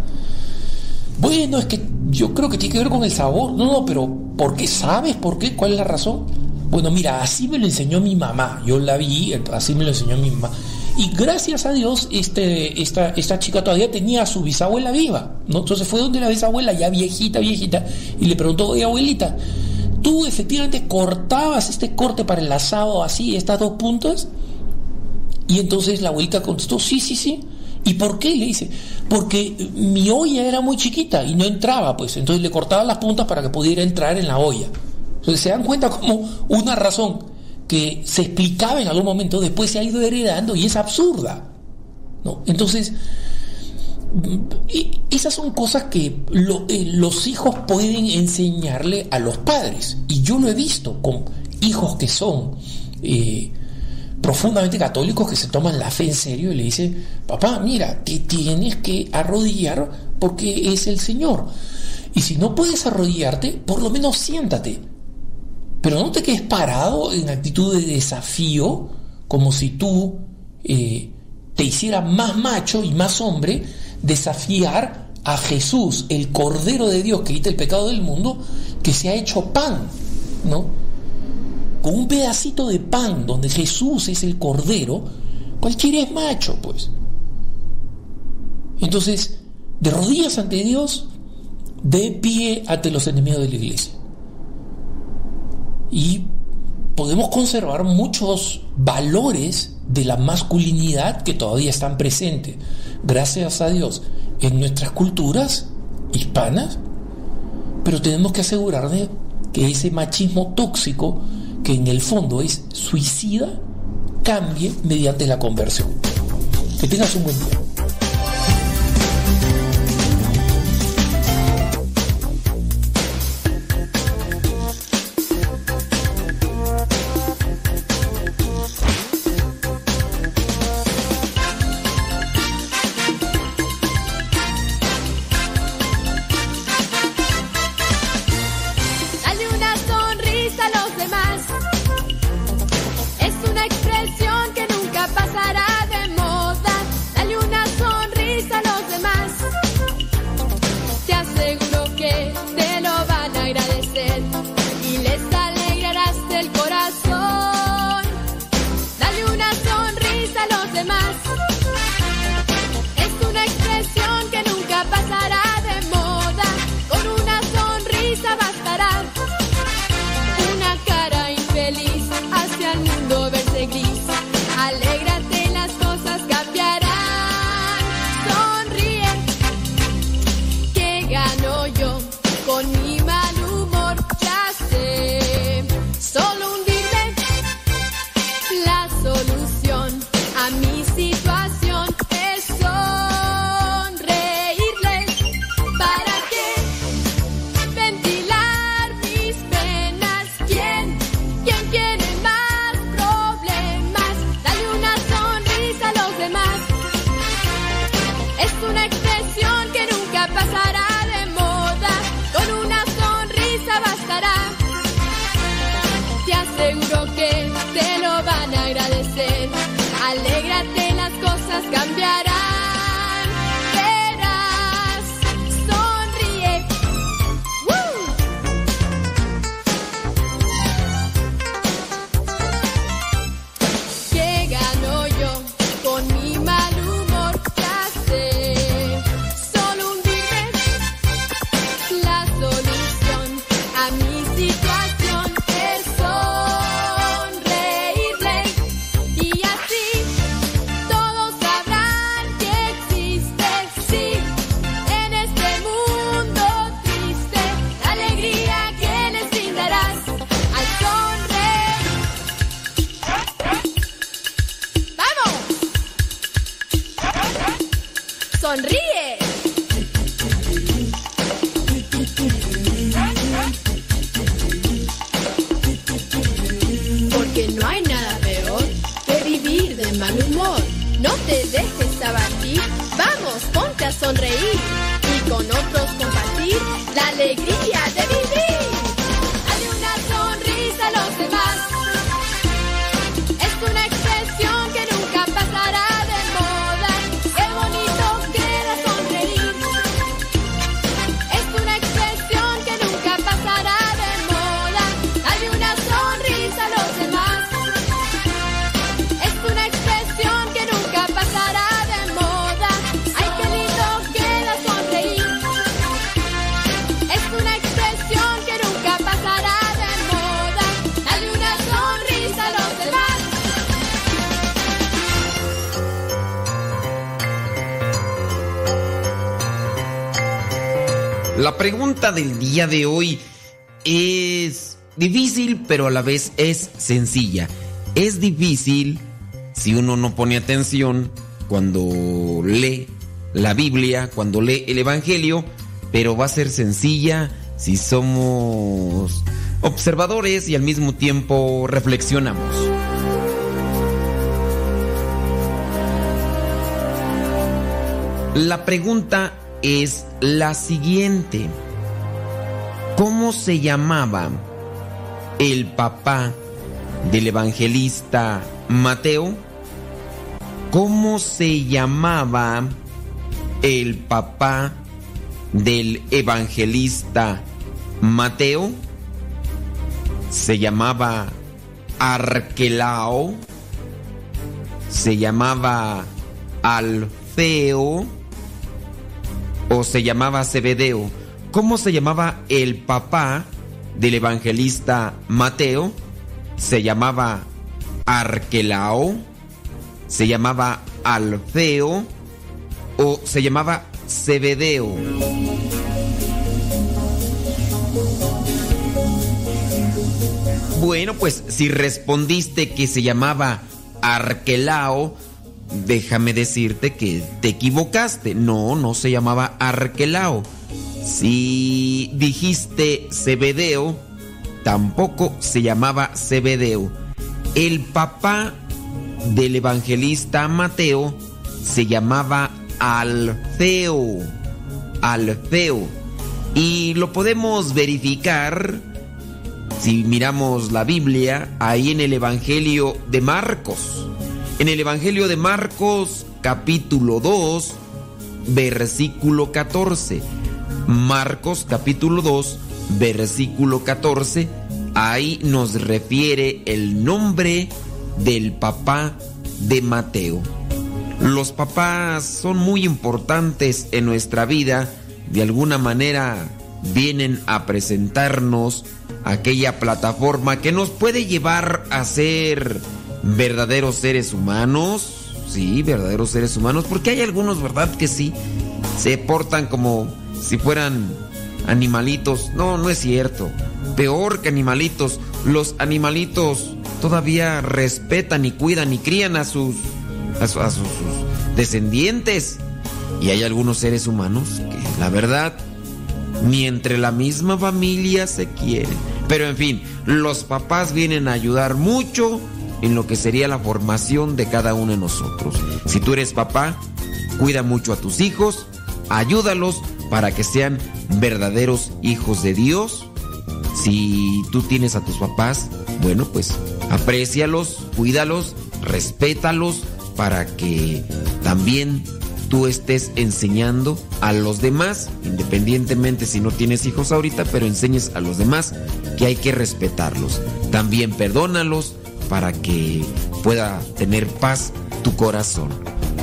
Bueno, es que yo creo que tiene que ver con el sabor. No, no, pero ¿por qué sabes? ¿Por qué? ¿Cuál es la razón? Bueno, mira, así me lo enseñó mi mamá. Yo la vi, así me lo enseñó mi mamá. Y gracias a Dios, este, esta, esta chica todavía tenía a su bisabuela viva. ¿no? Entonces fue donde la bisabuela, ya viejita, viejita, y le preguntó, oye, abuelita, tú efectivamente cortabas este corte para el asado así, estas dos puntas. Y entonces la abuelita contestó, sí, sí, sí. ¿Y por qué? Le dice, porque mi olla era muy chiquita y no entraba, pues. Entonces le cortaba las puntas para que pudiera entrar en la olla. Entonces se dan cuenta como una razón que se explicaba en algún momento, después se ha ido heredando y es absurda. ¿no? Entonces, esas son cosas que eh, los hijos pueden enseñarle a los padres. Y yo lo he visto con hijos que son eh, profundamente católicos, que se toman la fe en serio y le dicen, papá, mira, te tienes que arrodillar porque es el Señor. Y si no puedes arrodillarte, por lo menos siéntate. Pero no te quedes parado en actitud de desafío, como si tú eh, te hicieras más macho y más hombre desafiar a Jesús, el Cordero de Dios que quita el pecado del mundo, que se ha hecho pan, ¿no? Con un pedacito de pan donde Jesús es el Cordero, cualquiera es macho, pues. Entonces, de rodillas ante Dios, de pie ante los enemigos de la iglesia. Y podemos conservar muchos valores de la masculinidad que todavía están presentes gracias a Dios, en nuestras culturas hispanas, pero tenemos que asegurarnos que ese machismo tóxico, que en el fondo es suicida, cambie mediante la conversión. Que tengas un buen día. Del día de hoy es difícil, pero a la vez es sencilla. Es difícil si uno no pone atención cuando lee la Biblia, cuando lee el Evangelio, pero va a ser sencilla si somos observadores y al mismo tiempo reflexionamos. La pregunta es la siguiente. ¿Cómo se llamaba el papá del evangelista Mateo? ¿Cómo se llamaba el papá del evangelista Mateo? Se llamaba Arquelao. Se llamaba Alfeo o se llamaba Zebedeo. ¿Cómo se llamaba el papá del evangelista Mateo? Se llamaba Arquelao, se llamaba Alfeo o se llamaba Zebedeo. Bueno, pues si respondiste que se llamaba Arquelao, déjame decirte que te equivocaste. No, no se llamaba Arquelao. Si dijiste Zebedeo, tampoco se llamaba Zebedeo. El papá del evangelista Mateo se llamaba Alfeo. Alfeo. Y lo podemos verificar si miramos la Biblia ahí en el Evangelio de Marcos. En el Evangelio de Marcos capítulo 2, versículo 14. Marcos capítulo 2, versículo 14. Ahí nos refiere el nombre del papá de Mateo. Los papás son muy importantes en nuestra vida. De alguna manera vienen a presentarnos aquella plataforma que nos puede llevar a ser verdaderos seres humanos. Sí, verdaderos seres humanos. Porque hay algunos, ¿verdad? Que sí. Se portan como si fueran animalitos. No, no es cierto. Peor que animalitos. Los animalitos todavía respetan y cuidan y crían a sus, a, descendientes. Y hay algunos seres humanos que, la verdad, ni entre la misma familia se quieren. Pero en fin, los papás vienen a ayudar mucho en lo que sería la formación de cada uno de nosotros. Si tú eres papá, cuida mucho a tus hijos, ayúdalos para que sean verdaderos hijos de Dios. Si tú tienes a tus papás, bueno, pues aprécialos, cuídalos, respétalos para que también tú estés enseñando a los demás, independientemente si no tienes hijos ahorita, pero enseñes a los demás que hay que respetarlos. También perdónalos para que pueda tener paz tu corazón.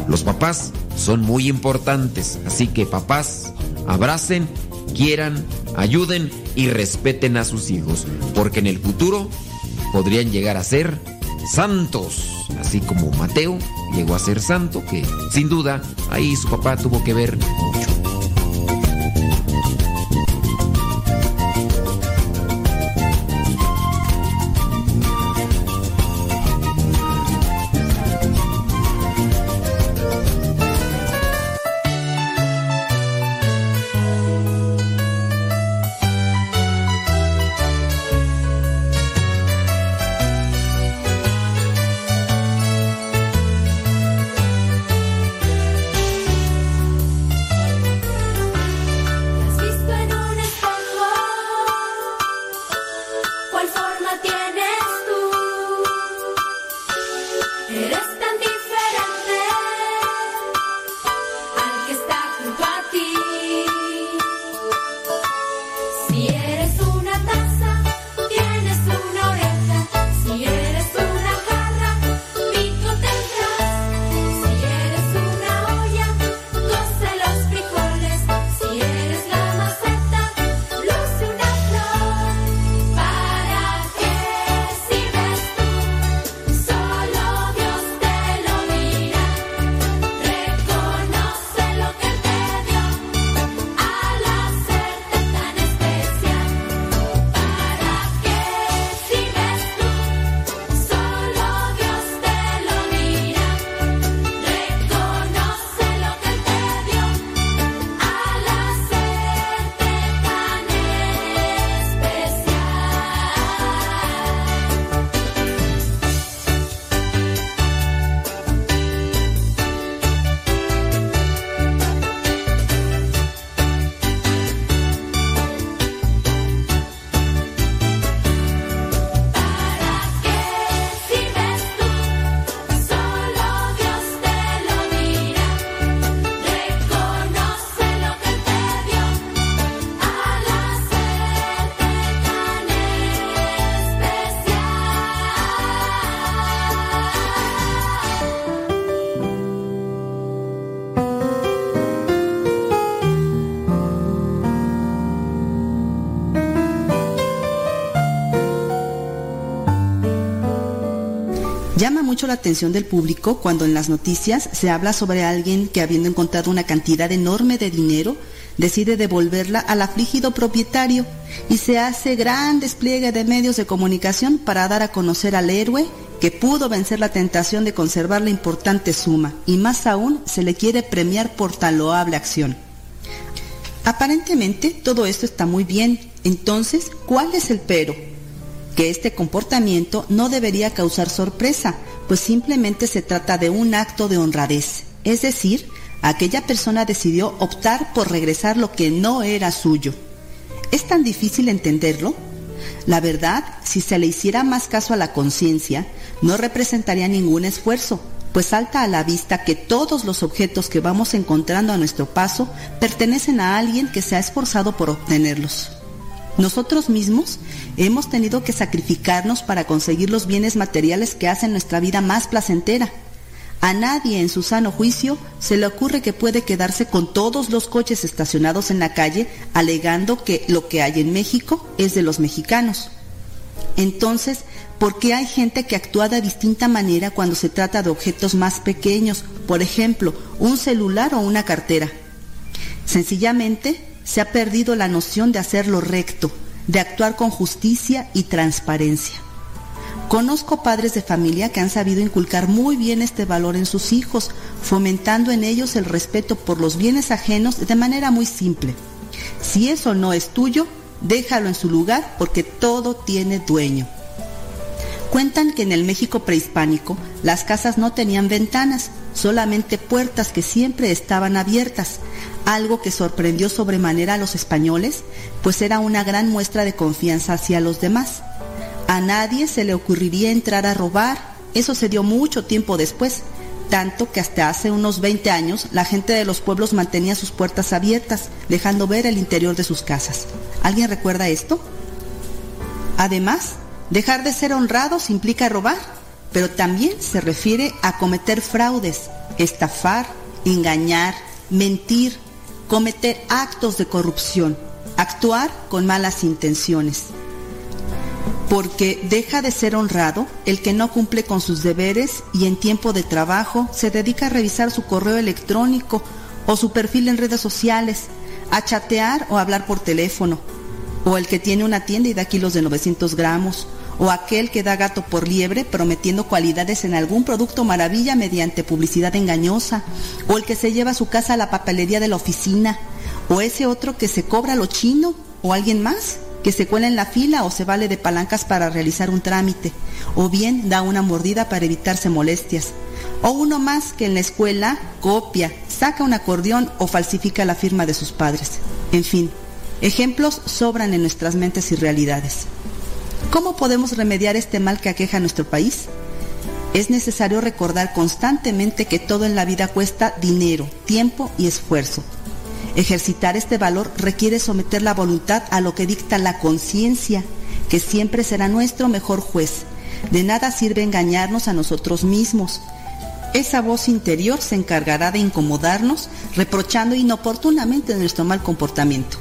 Los papás son muy importantes, así que papás, abracen, quieran, ayuden y respeten a sus hijos, porque en el futuro podrían llegar a ser santos, así como Mateo llegó a ser santo, que sin duda ahí su papá tuvo que ver mucho. La atención del público cuando en las noticias se habla sobre alguien que habiendo encontrado una cantidad enorme de dinero, decide devolverla al afligido propietario y se hace gran despliegue de medios de comunicación para dar a conocer al héroe que pudo vencer la tentación de conservar la importante suma y más aún se le quiere premiar por tan loable acción. Aparentemente todo esto está muy bien, entonces, ¿cuál es el pero? Que este comportamiento no debería causar sorpresa, pues simplemente se trata de un acto de honradez, es decir, aquella persona decidió optar por regresar lo que no era suyo. ¿Es tan difícil entenderlo? La verdad, si se le hiciera más caso a la conciencia, no representaría ningún esfuerzo, pues salta a la vista que todos los objetos que vamos encontrando a nuestro paso pertenecen a alguien que se ha esforzado por obtenerlos. Nosotros mismos hemos tenido que sacrificarnos para conseguir los bienes materiales que hacen nuestra vida más placentera. A nadie en su sano juicio se le ocurre que puede quedarse con todos los coches estacionados en la calle alegando que lo que hay en México es de los mexicanos. Entonces, ¿por qué hay gente que actúa de distinta manera cuando se trata de objetos más pequeños, por ejemplo, un celular o una cartera? Sencillamente se ha perdido la noción de hacerlo recto, de actuar con justicia y transparencia. Conozco padres de familia que han sabido inculcar muy bien este valor en sus hijos, fomentando en ellos el respeto por los bienes ajenos de manera muy simple. Si eso no es tuyo, déjalo en su lugar porque todo tiene dueño. Cuentan que en el México prehispánico las casas no tenían ventanas, solamente puertas que siempre estaban abiertas, algo que sorprendió sobremanera a los españoles, pues era una gran muestra de confianza hacia los demás. A nadie se le ocurriría entrar a robar, eso se dio mucho tiempo después, tanto que hasta hace unos 20 años la gente de los pueblos mantenía sus puertas abiertas, dejando ver el interior de sus casas. ¿Alguien recuerda esto? Además, dejar de ser honrados implica robar, pero también se refiere a cometer fraudes, estafar, engañar, mentir, cometer actos de corrupción, actuar con malas intenciones. Porque deja de ser honrado el que no cumple con sus deberes y en tiempo de trabajo se dedica a revisar su correo electrónico o su perfil en redes sociales, a chatear o hablar por teléfono, o el que tiene una tienda y da kilos de 900 gramos, o aquel que da gato por liebre prometiendo cualidades en algún producto maravilla mediante publicidad engañosa, o el que se lleva a su casa a la papelería de la oficina, o ese otro que se cobra lo chino, o alguien más que se cuela en la fila o se vale de palancas para realizar un trámite, o bien da una mordida para evitarse molestias, o uno más que en la escuela copia, saca un acordeón o falsifica la firma de sus padres. En fin, ejemplos sobran en nuestras mentes y realidades. ¿Cómo podemos remediar este mal que aqueja a nuestro país? Es necesario recordar constantemente que todo en la vida cuesta dinero, tiempo y esfuerzo Ejercitar este valor requiere someter la voluntad a lo que dicta la conciencia, que siempre será nuestro mejor juez. De nada sirve engañarnos a nosotros mismos. Esa voz interior se encargará de incomodarnos, reprochando inoportunamente nuestro mal comportamiento.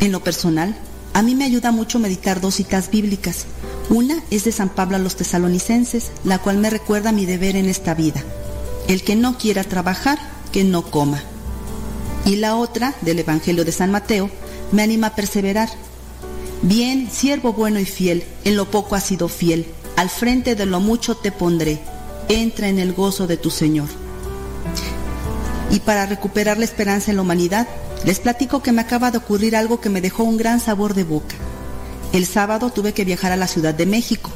En lo personal, a mí me ayuda mucho meditar dos citas bíblicas. Una es de San Pablo a los tesalonicenses, la cual me recuerda mi deber en esta vida. El que no quiera trabajar, que no coma y la otra, del Evangelio de San Mateo, me anima a perseverar. Bien, siervo bueno y fiel, en lo poco has sido fiel, al frente de lo mucho te pondré, entra en el gozo de tu Señor. Y para recuperar la esperanza en la humanidad, les platico que me acaba de ocurrir algo que me dejó un gran sabor de boca. El sábado tuve que viajar a la Ciudad de México.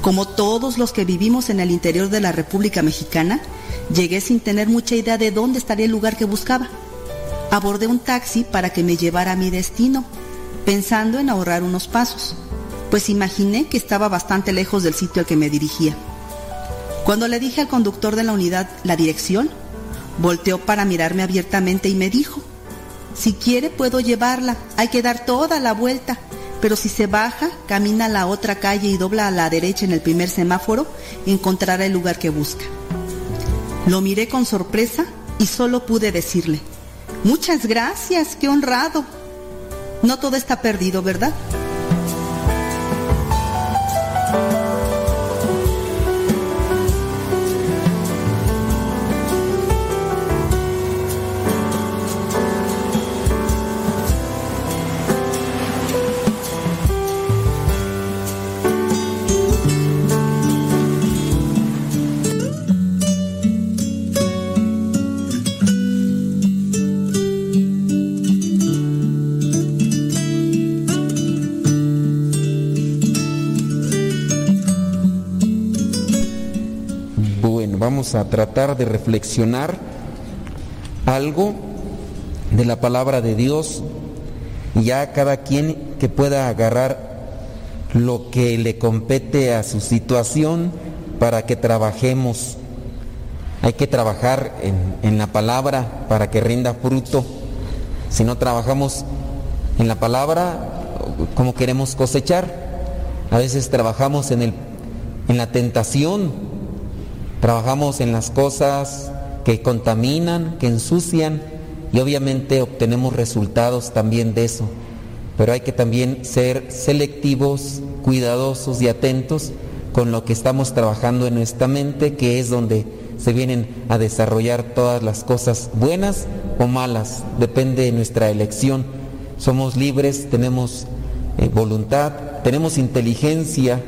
Como todos los que vivimos en el interior de la República Mexicana, llegué sin tener mucha idea de dónde estaría el lugar que buscaba abordé un taxi para que me llevara a mi destino, pensando en ahorrar unos pasos, pues imaginé que estaba bastante lejos del sitio al que me dirigía. Cuando le dije al conductor de la unidad la dirección, volteó para mirarme abiertamente y me dijo, si quiere puedo llevarla, hay que dar toda la vuelta, pero si se baja, camina a la otra calle y dobla a la derecha en el primer semáforo, encontrará el lugar que busca. Lo miré con sorpresa y solo pude decirle, Muchas gracias, qué honrado. No todo está perdido, ¿verdad? A tratar de reflexionar algo de la palabra de Dios, ya cada quien que pueda agarrar lo que le compete a su situación para que trabajemos. Hay que trabajar en, en la palabra para que rinda fruto. Si no trabajamos en la palabra, como queremos cosechar? A veces trabajamos en, el, en la tentación Trabajamos en las cosas que contaminan, que ensucian y obviamente obtenemos resultados también de eso. Pero hay que también ser selectivos, cuidadosos y atentos con lo que estamos trabajando en nuestra mente, que es donde se vienen a desarrollar todas las cosas buenas o malas, depende de nuestra elección. Somos libres, tenemos eh, voluntad, tenemos inteligencia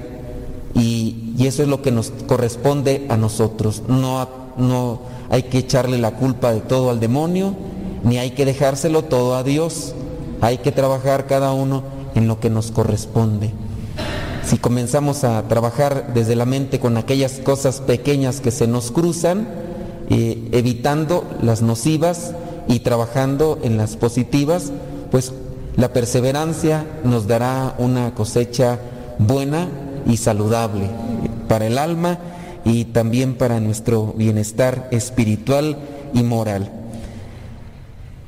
y, y eso es lo que nos corresponde a nosotros. No, no hay que echarle la culpa de todo al demonio, ni hay que dejárselo todo a Dios. Hay que trabajar cada uno en lo que nos corresponde. Si comenzamos a trabajar desde la mente con aquellas cosas pequeñas que se nos cruzan, eh, evitando las nocivas y trabajando en las positivas, pues la perseverancia nos dará una cosecha buena y saludable para el alma y también para nuestro bienestar espiritual y moral.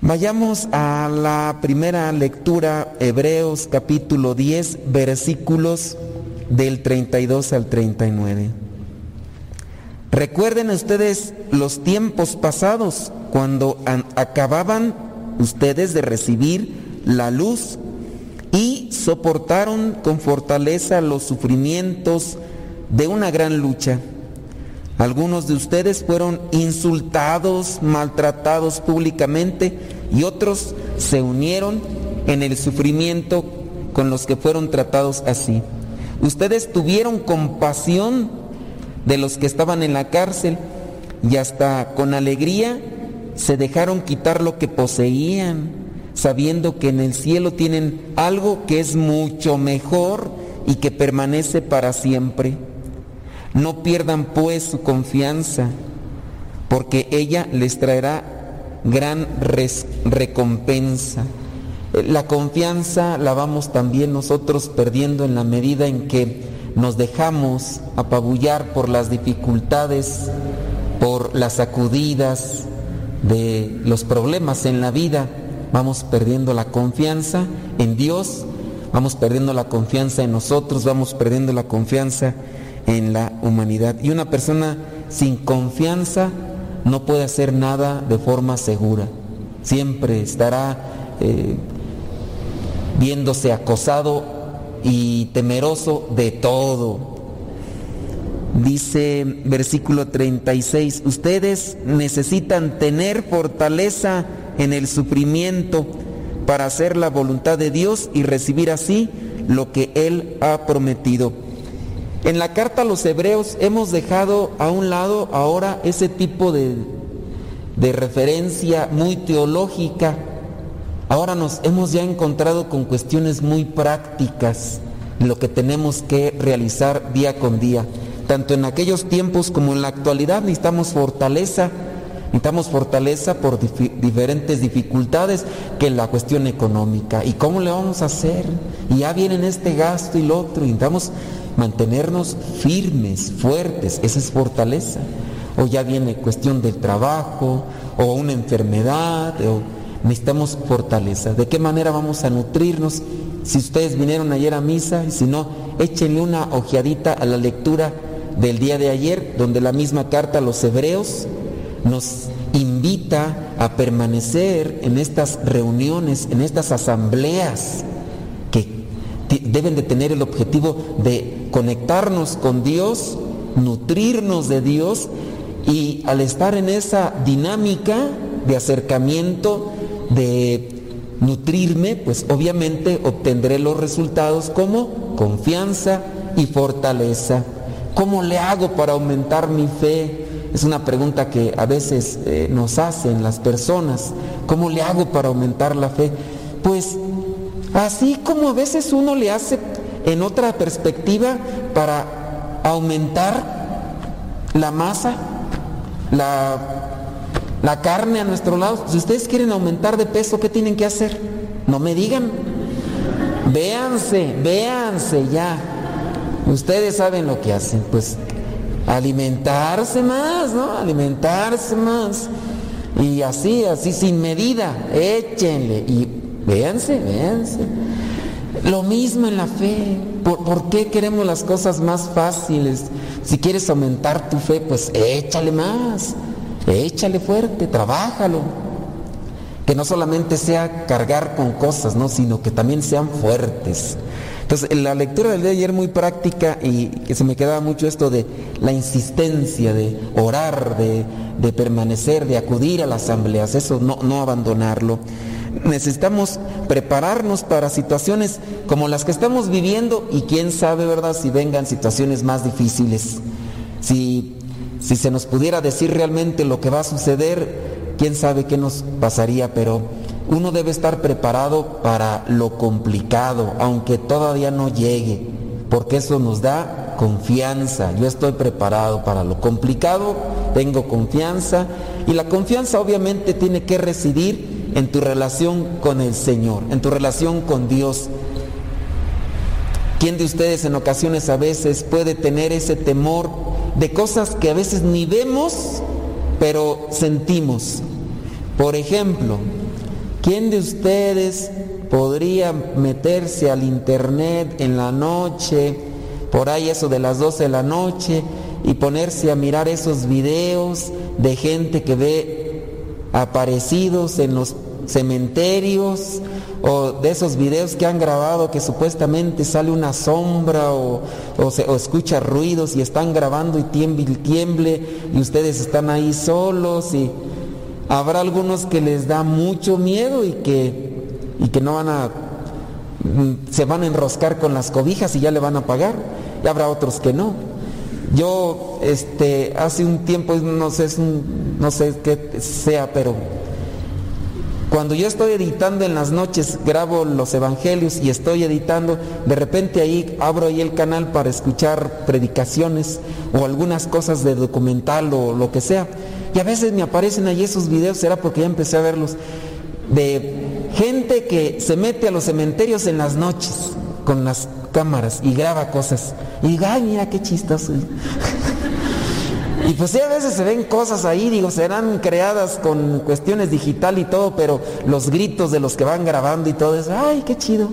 Vayamos a la primera lectura, Hebreos capítulo 10, versículos del 32 al 39. Recuerden ustedes los tiempos pasados, cuando acababan ustedes de recibir la luz soportaron con fortaleza los sufrimientos de una gran lucha. Algunos de ustedes fueron insultados, maltratados públicamente y otros se unieron en el sufrimiento con los que fueron tratados así. Ustedes tuvieron compasión de los que estaban en la cárcel y hasta con alegría se dejaron quitar lo que poseían, sabiendo que en el cielo tienen algo que es mucho mejor y que permanece para siempre. No pierdan pues su confianza, porque ella les traerá gran recompensa. La confianza la vamos también nosotros perdiendo en la medida en que nos dejamos apabullar por las dificultades, por las sacudidas de los problemas en la vida. Vamos perdiendo la confianza en Dios, vamos perdiendo la confianza en nosotros, vamos perdiendo la confianza en la humanidad. Y una persona sin confianza no puede hacer nada de forma segura. Siempre estará eh, viéndose acosado y temeroso de todo. Dice versículo 36, ustedes necesitan tener fortaleza en el sufrimiento para hacer la voluntad de Dios y recibir así lo que Él ha prometido. En la carta a los hebreos hemos dejado a un lado ahora ese tipo de, de referencia muy teológica. Ahora nos hemos ya encontrado con cuestiones muy prácticas, lo que tenemos que realizar día con día. Tanto en aquellos tiempos como en la actualidad necesitamos fortaleza Necesitamos fortaleza por diferentes dificultades que la cuestión económica. ¿Y cómo le vamos a hacer? Y ya vienen este gasto y lo otro. necesitamos mantenernos firmes, fuertes. Esa es fortaleza. O ya viene cuestión del trabajo, o una enfermedad, o necesitamos fortaleza. ¿De qué manera vamos a nutrirnos? Si ustedes vinieron ayer a misa, y si no, échenle una ojeadita a la lectura del día de ayer, donde la misma carta a los hebreos nos invita a permanecer en estas reuniones, en estas asambleas que deben de tener el objetivo de conectarnos con Dios, nutrirnos de Dios y al estar en esa dinámica de acercamiento, de nutrirme, pues obviamente obtendré los resultados como confianza y fortaleza. ¿Cómo le hago para aumentar mi fe? Es una pregunta que a veces eh, nos hacen las personas. ¿Cómo le hago para aumentar la fe? Pues así como a veces uno le hace en otra perspectiva para aumentar la masa, la, carne a nuestro lado. Si ustedes quieren aumentar de peso, ¿qué tienen que hacer? No me digan. Véanse, véanse ya. Ustedes saben lo que hacen. Pues alimentarse más, ¿no? Alimentarse más. Y así, así sin medida, échenle. Y véanse, véanse. Lo mismo en la fe. ¿Por, qué queremos las cosas más fáciles? Si quieres aumentar tu fe, pues échale más. Échale fuerte, trabájalo. Que no solamente sea cargar con cosas, ¿no? Sino que también sean fuertes. Entonces, la lectura del día de ayer muy práctica y que se me quedaba mucho esto de la insistencia de orar, de, permanecer, de acudir a las asambleas, eso no, no abandonarlo. Necesitamos prepararnos para situaciones como las que estamos viviendo y quién sabe, ¿verdad?, si vengan situaciones más difíciles. Si, si se nos pudiera decir realmente lo que va a suceder, quién sabe qué nos pasaría, pero uno debe estar preparado para lo complicado, aunque todavía no llegue, porque eso nos da confianza. Yo estoy preparado para lo complicado, tengo confianza y la confianza obviamente tiene que residir en tu relación con el Señor, en tu relación con Dios. ¿Quién de ustedes en ocasiones a veces puede tener ese temor de cosas que a veces ni vemos, pero sentimos. Por ejemplo, ¿quién de ustedes podría meterse al internet en la noche, por ahí eso de las 12 de la noche, y ponerse a mirar esos videos de gente que ve aparecidos en los cementerios o de esos videos que han grabado que supuestamente sale una sombra o, se, escucha ruidos y están grabando y tiemble y tiemble y ustedes están ahí solos y habrá algunos que les da mucho miedo y que, y que no van a mm, se van a enroscar con las cobijas y ya le van a pagar y habrá otros que no. Yo este hace un tiempo no sé no sé qué sea pero cuando yo estoy editando en las noches, grabo los evangelios y estoy editando, de repente ahí abro ahí el canal para escuchar predicaciones o algunas cosas de documental o lo que sea. Y a veces me aparecen ahí esos videos, será porque ya empecé a verlos, de gente que se mete a los cementerios en las noches con las cámaras y graba cosas. Y digo, ay, mira qué chistoso. Y pues sí, a veces se ven cosas ahí, digo, serán creadas con cuestiones digital y todo, pero los gritos de los que van grabando y todo eso, ay, qué chido.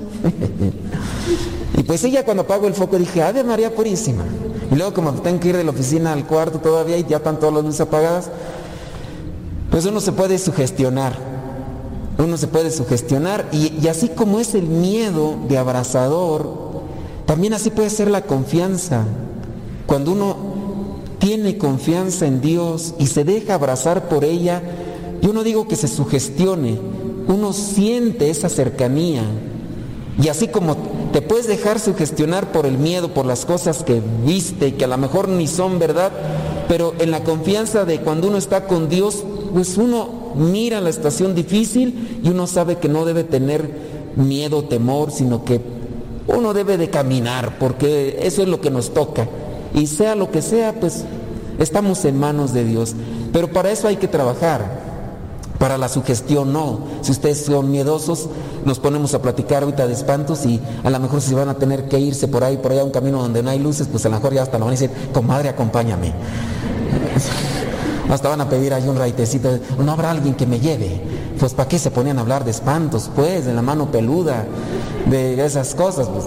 y pues sí, ya cuando apago el foco dije, Ave María Purísima. Y luego como tengo que ir de la oficina al cuarto todavía y ya están todas las luces apagadas, pues uno se puede sugestionar. Uno se puede sugestionar y, y así como es el miedo de abrazador, también así puede ser la confianza. Cuando uno tiene confianza en Dios y se deja abrazar por ella, yo no digo que se sugestione, uno siente esa cercanía. Y así como te puedes dejar sugestionar por el miedo, por las cosas que viste que a lo mejor ni son verdad, pero en la confianza de cuando uno está con Dios, pues uno mira la estación difícil y uno sabe que no debe tener miedo, temor, sino que uno debe de caminar, porque eso es lo que nos toca y sea lo que sea, pues estamos en manos de Dios. Pero para eso hay que trabajar. Para la sugestión no. Si ustedes son miedosos, nos ponemos a platicar ahorita de espantos y a lo mejor si van a tener que irse por ahí, por allá un camino donde no hay luces, pues a lo mejor ya hasta lo van a decir, comadre, acompáñame. Hasta van a pedir ahí un raitecito, no habrá alguien que me lleve. Pues ¿para qué se ponían a hablar de espantos? Pues, de la mano peluda, de esas cosas. Pues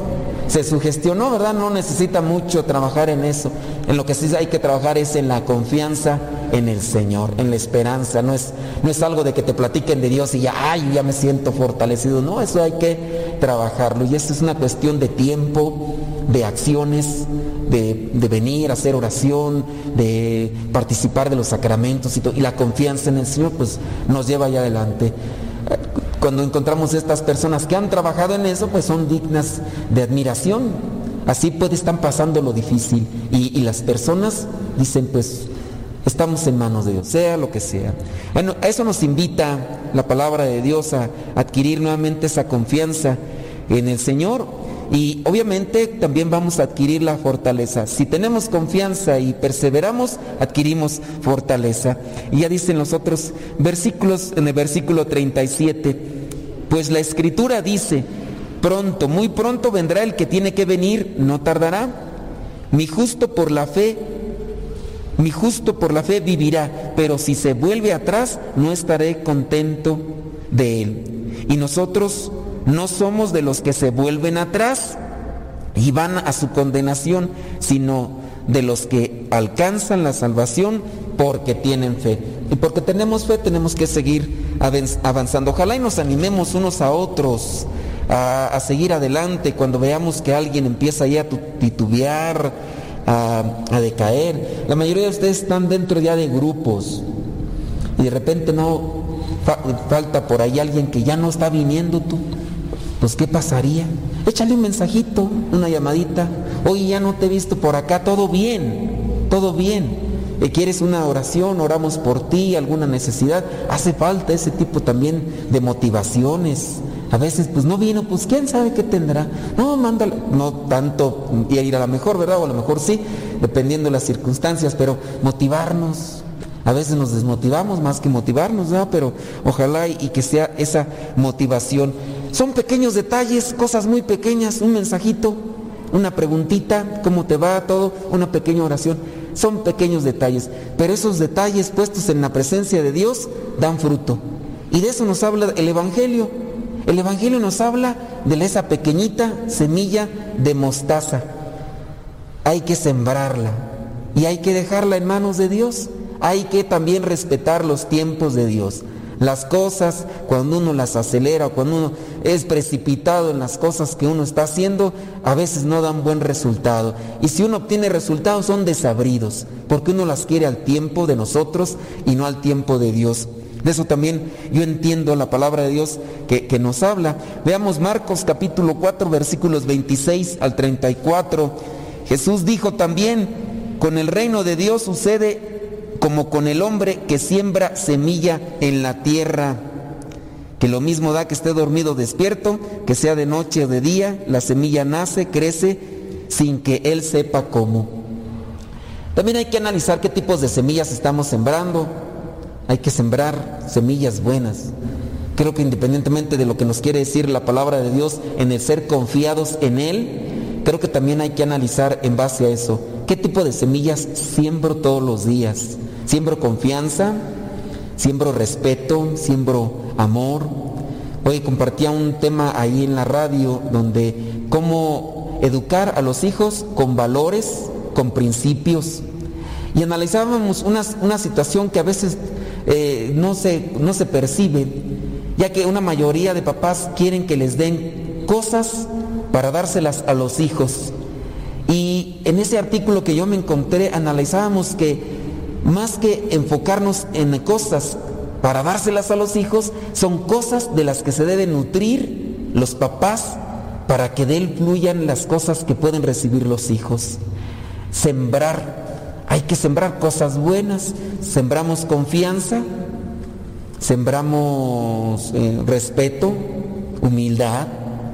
se sugestionó, ¿verdad? No necesita mucho trabajar en eso. En lo que sí hay que trabajar es en la confianza en el Señor, en la esperanza. No es, no es algo de que te platiquen de Dios y ya, ay, ya me siento fortalecido. No, eso hay que trabajarlo. Y esto es una cuestión de tiempo, de acciones, de, de venir a hacer oración, de participar de los sacramentos y, y la confianza en el Señor, pues nos lleva allá adelante cuando encontramos estas personas que han trabajado en eso, pues son dignas de admiración. Así puede estar pasando lo difícil. Y, las personas dicen, pues, estamos en manos de Dios, sea lo que sea. Bueno, a eso nos invita la palabra de Dios a adquirir nuevamente esa confianza en el Señor y obviamente también vamos a adquirir la fortaleza. Si tenemos confianza y perseveramos, adquirimos fortaleza. Y ya dicen los otros versículos, en el versículo 37, pues la escritura dice, pronto, muy pronto vendrá el que tiene que venir, no tardará. Mi justo por la fe, mi justo por la fe vivirá, pero si se vuelve atrás, no estaré contento de él. Y nosotros no somos de los que se vuelven atrás y van a su condenación, sino de los que alcanzan la salvación porque tienen fe. Y porque tenemos fe tenemos que seguir avanzando. Ojalá y nos animemos unos a otros a, seguir adelante cuando veamos que alguien empieza ya a titubear, a, a, decaer. La mayoría de ustedes están dentro ya de grupos y de repente no falta por ahí alguien que ya no está viniendo tú pues ¿qué pasaría? Échale un mensajito, una llamadita. Oye, ya no te he visto por acá, todo bien, todo bien. Eh, ¿Quieres una oración? Oramos por ti, alguna necesidad. Hace falta ese tipo también de motivaciones. A veces, pues no vino, pues quién sabe qué tendrá. No, mándalo. No tanto ir a la mejor, ¿verdad? O a lo mejor sí, dependiendo de las circunstancias, pero motivarnos. A veces nos desmotivamos más que motivarnos, ¿verdad? Pero ojalá y que sea esa motivación. Son pequeños detalles, cosas muy pequeñas, un mensajito, una preguntita, cómo te va todo, una pequeña oración. son pequeños detalles, pero esos detalles puestos en la presencia de Dios dan fruto. Y de eso nos habla el Evangelio. El Evangelio nos habla de esa pequeñita semilla de mostaza. Hay que sembrarla y hay que dejarla en manos de Dios. Hay que también respetar los tiempos de Dios. Las cosas, cuando uno las acelera, cuando uno es precipitado en las cosas que uno está haciendo, a veces no dan buen resultado. Y si uno obtiene resultados son desabridos, porque uno las quiere al tiempo de nosotros y no al tiempo de Dios. De eso también yo entiendo la palabra de Dios que, que nos habla. Veamos Marcos capítulo 4 versículos 26 al 34. Jesús dijo también, con el reino de Dios sucede como con el hombre que siembra semilla en la tierra, que lo mismo da que esté dormido despierto, que sea de noche o de día, la semilla nace, crece, sin que él sepa cómo. También hay que analizar qué tipos de semillas estamos sembrando. Hay que sembrar semillas buenas. Creo que independientemente de lo que nos quiere decir la palabra de Dios en el ser confiados en Él, creo que también hay que analizar en base a eso. ¿Qué tipo de semillas siembro todos los días? Siembro confianza, siembro respeto, siembro amor. Hoy compartía un tema ahí en la radio donde cómo educar a los hijos con valores, con principios. Y analizábamos una, una situación que a veces eh, no, se, no se percibe, ya que una mayoría de papás quieren que les den cosas para dárselas a los hijos. Y en ese artículo que yo me encontré analizábamos que más que enfocarnos en cosas para dárselas a los hijos, son cosas de las que se deben nutrir los papás para que de él fluyan las cosas que pueden recibir los hijos. Sembrar, hay que sembrar cosas buenas, sembramos confianza, sembramos eh, respeto, humildad,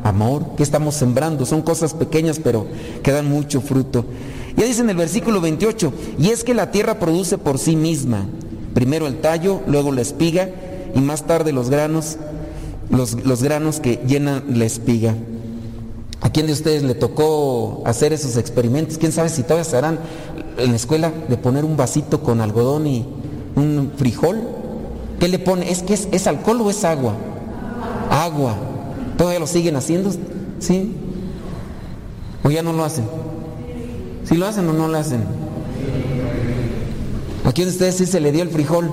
amor, ¿qué estamos sembrando? Son cosas pequeñas pero que dan mucho fruto. Ya dice en el versículo 28, y es que la tierra produce por sí misma, primero el tallo, luego la espiga y más tarde los granos, los, los granos que llenan la espiga. ¿A quién de ustedes le tocó hacer esos experimentos? ¿Quién sabe si todavía se harán en la escuela de poner un vasito con algodón y un frijol? ¿Qué le pone? ¿Es que es, es alcohol o es agua? Agua. ¿Todavía lo siguen haciendo? ¿Sí? ¿O ya no lo hacen? ¿Si lo hacen o no lo hacen? ¿A quién de ustedes sí se le dio el frijol?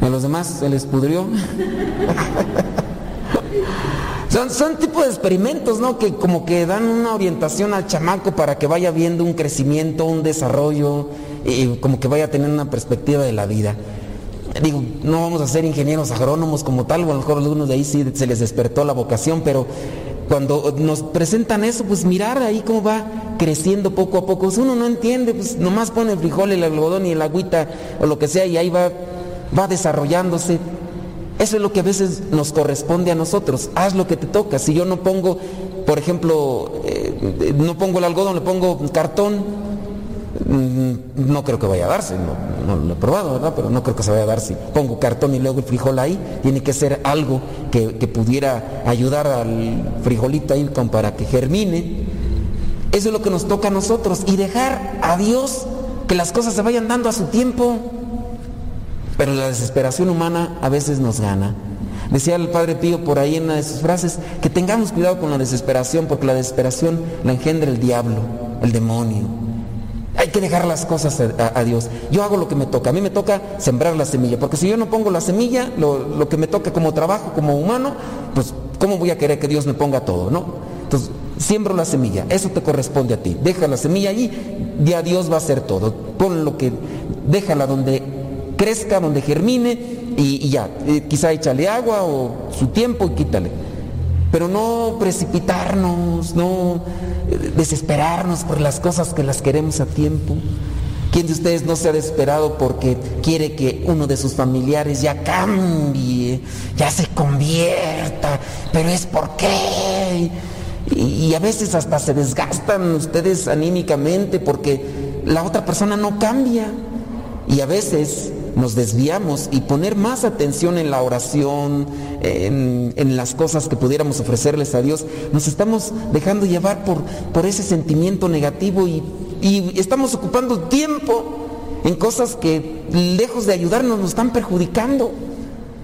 ¿A los demás se les pudrió? son, son tipo de experimentos, ¿no? Que como que dan una orientación al chamaco para que vaya viendo un crecimiento, un desarrollo, y como que vaya teniendo una perspectiva de la vida. Digo, no vamos a ser ingenieros agrónomos como tal, o a lo mejor algunos de ahí sí se les despertó la vocación, pero cuando nos presentan eso, pues mirar ahí cómo va creciendo poco a poco. Si uno no entiende, pues nomás pone el frijol, el algodón y el agüita o lo que sea y ahí va, va desarrollándose. Eso es lo que a veces nos corresponde a nosotros. Haz lo que te toca. Si yo no pongo, por ejemplo, eh, no pongo el algodón, le pongo cartón, no creo que vaya a darse, no, lo he probado, ¿verdad? Pero no creo que se vaya a dar si pongo cartón y luego el frijol ahí. Tiene que ser algo que, pudiera ayudar al frijolito ahí para que germine. Eso es lo que nos toca a nosotros y dejar a Dios que las cosas se vayan dando a su tiempo. Pero la desesperación humana a veces nos gana. Decía el Padre Pío por ahí en una de sus frases que tengamos cuidado con la desesperación porque la desesperación la engendra el diablo, el demonio. Hay que dejar las cosas a, Dios. Yo hago lo que me toca. A mí me toca sembrar la semilla. Porque si yo no pongo la semilla, lo, que me toca como trabajo, como humano, pues ¿cómo voy a querer que Dios me ponga todo? ¿No? Entonces, siembro la semilla. Eso te corresponde a ti. Deja la semilla allí. Ya Dios va a hacer todo. Pon lo que... Déjala donde crezca, donde germine y, ya. Eh, quizá échale agua o su tiempo y quítale pero no precipitarnos, no eh, desesperarnos por las cosas que las queremos a tiempo. ¿Quién de ustedes no se ha desesperado porque quiere que uno de sus familiares ya cambie, ya se convierta? Pero es por qué. Y, a veces hasta se desgastan ustedes anímicamente porque la otra persona no cambia. Y a veces nos desviamos y poner más atención en la oración, en, las cosas que pudiéramos ofrecerles a Dios, nos estamos dejando llevar por, por ese sentimiento negativo y y estamos ocupando tiempo en cosas que lejos de ayudarnos nos están perjudicando.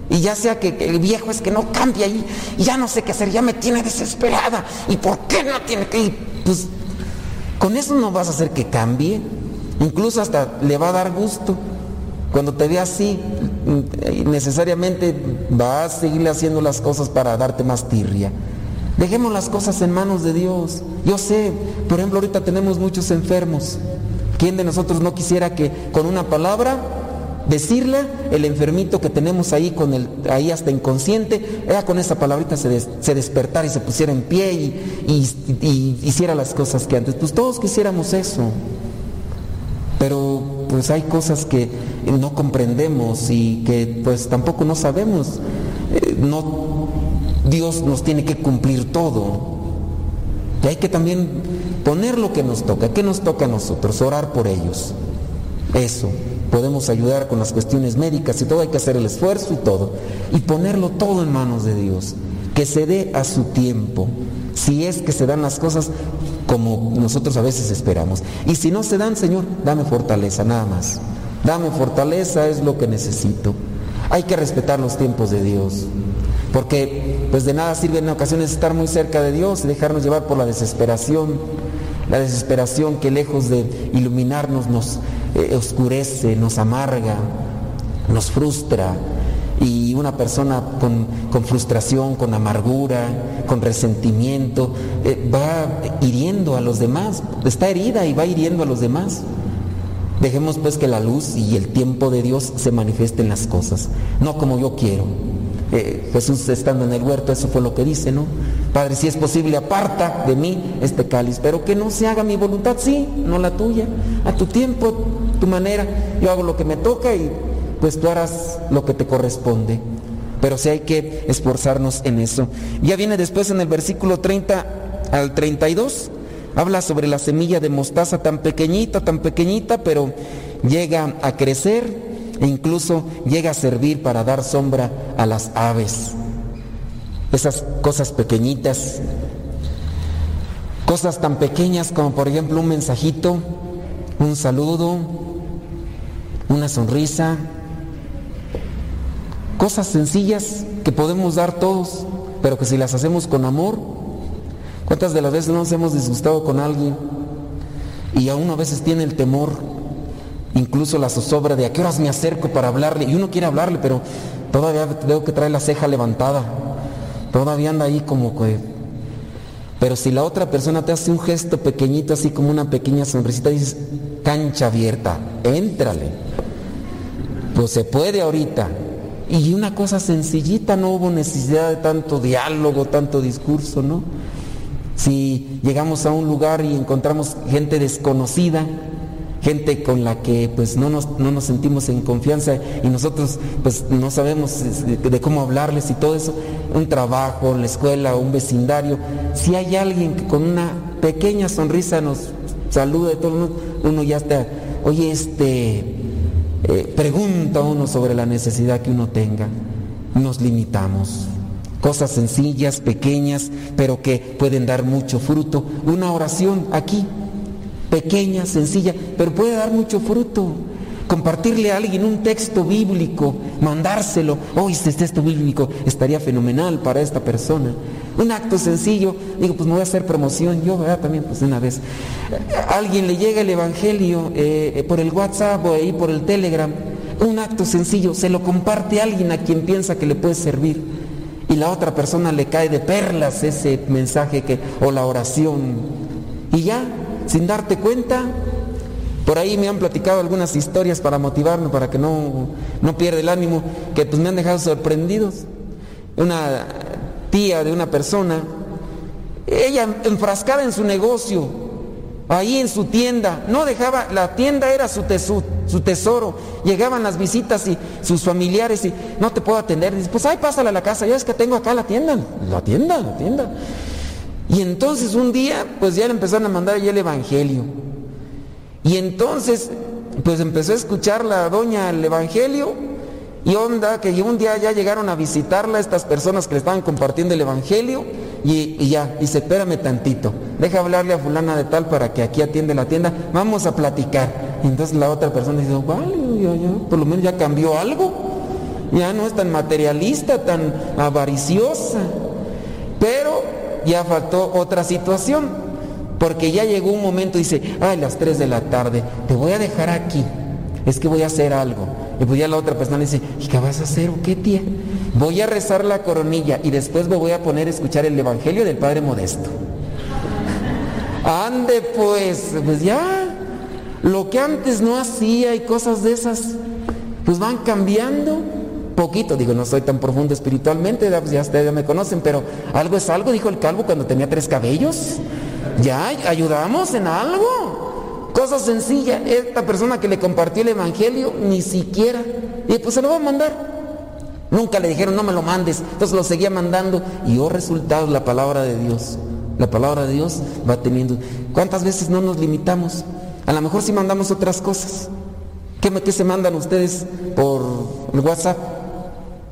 Y ya sea que el viejo es que no cambia y, ya no sé qué hacer, ya me tiene desesperada. ¿Y por qué no tiene que ir? Pues con eso no vas a hacer que cambie. Incluso hasta le va a dar gusto. Cuando te ve así, necesariamente va a seguirle haciendo las cosas para darte más tirria. Dejemos las cosas en manos de Dios. Yo sé, por ejemplo, ahorita tenemos muchos enfermos. ¿Quién de nosotros no quisiera que con una palabra decirle el enfermito que tenemos ahí con el ahí hasta inconsciente, era con esa palabrita se, se despertara y se pusiera en pie y, y, hiciera las cosas que antes. Pues todos quisiéramos eso. Pero pues hay cosas que no comprendemos y que pues tampoco no sabemos. Eh, no, Dios nos tiene que cumplir todo. Y hay que también poner lo que nos toca. ¿Qué nos toca a nosotros? Orar por ellos. Eso. Podemos ayudar con las cuestiones médicas y todo. Hay que hacer el esfuerzo y todo. Y ponerlo todo en manos de Dios. Que se dé a su tiempo. Si es que se dan las cosas como nosotros a veces esperamos. Y si no se dan, Señor, dame fortaleza, nada más. Dame fortaleza, es lo que necesito. Hay que respetar los tiempos de Dios. Porque pues de nada sirve en ocasiones estar muy cerca de Dios y dejarnos llevar por la desesperación. La desesperación que lejos de iluminarnos nos eh, oscurece, nos amarga, nos frustra. Y una persona con, frustración, con amargura, con resentimiento, eh, va hiriendo a los demás, está herida y va hiriendo a los demás. Dejemos pues que la luz y el tiempo de Dios se manifiesten en las cosas, no como yo quiero. Eh, Jesús estando en el huerto, eso fue lo que dice, ¿no? Padre, si es posible, aparta de mí este cáliz, pero que no se haga mi voluntad, sí, no la tuya, a tu tiempo, tu manera. Yo hago lo que me toca y pues tú harás lo que te corresponde. Pero sí hay que esforzarnos en eso. Ya viene después en el versículo 30 al 32 Habla sobre la semilla de mostaza tan pequeñita, tan pequeñita, pero llega a crecer e incluso llega a servir para dar sombra a las aves. Esas cosas pequeñitas, cosas tan pequeñas como por ejemplo un mensajito, un saludo, una sonrisa, cosas sencillas que podemos dar todos, pero que si las hacemos con amor, ¿Cuántas de las veces nos hemos disgustado con alguien y aún a veces tiene el temor, incluso la zozobra de a qué horas me acerco para hablarle? Y uno quiere hablarle, pero todavía veo que trae la ceja levantada, todavía anda ahí como que... Pero si la otra persona te hace un gesto pequeñito, así como una pequeña sonrisita, dices, cancha abierta, éntrale. Pues se puede ahorita. Y una cosa sencillita, no hubo necesidad de tanto diálogo, tanto discurso, ¿no? Si llegamos a un lugar y encontramos gente desconocida, gente con la que pues no nos, no nos sentimos en confianza y nosotros pues no sabemos de, cómo hablarles y todo eso, un trabajo, la escuela, un vecindario, si hay alguien que con una pequeña sonrisa nos saluda y todo, uno ya está, oye, este, eh, pregunta uno sobre la necesidad que uno tenga, nos limitamos cosas sencillas, pequeñas, pero que pueden dar mucho fruto. Una oración aquí, pequeña, sencilla, pero puede dar mucho fruto. Compartirle a alguien un texto bíblico, mandárselo, oh, este texto bíblico estaría fenomenal para esta persona. Un acto sencillo, digo, pues me voy a hacer promoción, yo también, pues una vez. Alguien le llega el Evangelio eh, por el WhatsApp o ahí por el Telegram, un acto sencillo, se lo comparte a alguien a quien piensa que le puede servir y la otra persona le cae de perlas ese mensaje que, o la oración. Y ya, sin darte cuenta, por ahí me han platicado algunas historias para motivarme, para que no, no pierda el ánimo, que pues me han dejado sorprendidos. Una tía de una persona, ella enfrascada en su negocio, ahí en su tienda, no dejaba, la tienda era su, tesoro, su tesoro. Llegaban las visitas y sus familiares y no te puedo atender. Dice, pues ay, pásale a la casa, ya es que tengo acá la tienda, la tienda, la tienda. Y entonces un día, pues ya le empezaron a mandar ya el evangelio. Y entonces, pues empezó a escuchar la doña el evangelio y onda que un día ya llegaron a visitarla estas personas que le estaban compartiendo el evangelio Y, ya, dice, espérame tantito, deja hablarle a fulana de tal para que aquí atiende la tienda, vamos a platicar. Y entonces la otra persona dice, vale, por lo menos ya cambió algo. Ya no es tan materialista, tan avariciosa. Pero ya faltó otra situación, porque ya llegó un momento, dice, ay, las 3 de la tarde, te voy a dejar aquí, es que voy a hacer algo. Y pues ya la otra persona dice, ¿y qué vas a hacer o qué tía? Voy a rezar la coronilla y después me voy a poner a escuchar el Evangelio del Padre Modesto. Ande pues, pues ya, lo que antes no hacía y cosas de esas, pues van cambiando poquito, digo, no soy tan profundo espiritualmente, pues ya ustedes ya me conocen, pero algo es algo, dijo el calvo cuando tenía tres cabellos. Ya, ayudamos en algo. Cosa sencilla, esta persona que le compartió el Evangelio, ni siquiera, y pues se lo va a mandar. Nunca le dijeron, no me lo mandes, entonces lo seguía mandando y oh resultado la palabra de Dios. La palabra de Dios va teniendo. ¿Cuántas veces no nos limitamos? A lo mejor si mandamos otras cosas. ¿Qué, ¿Qué, se mandan ustedes por el WhatsApp?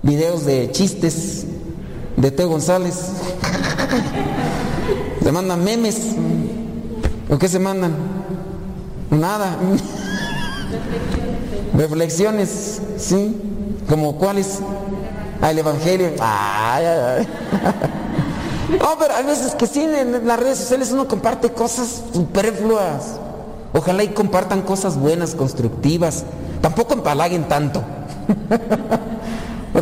videos de chistes de Teo González. Se mandan memes. ¿O qué se mandan? Nada. Reflexiones, ¿sí? ¿Como cuáles? Al Evangelio. Ay, ay, No, pero hay veces que sí, en las redes sociales uno comparte cosas superfluas. Ojalá y compartan cosas buenas, constructivas. Tampoco empalaguen tanto.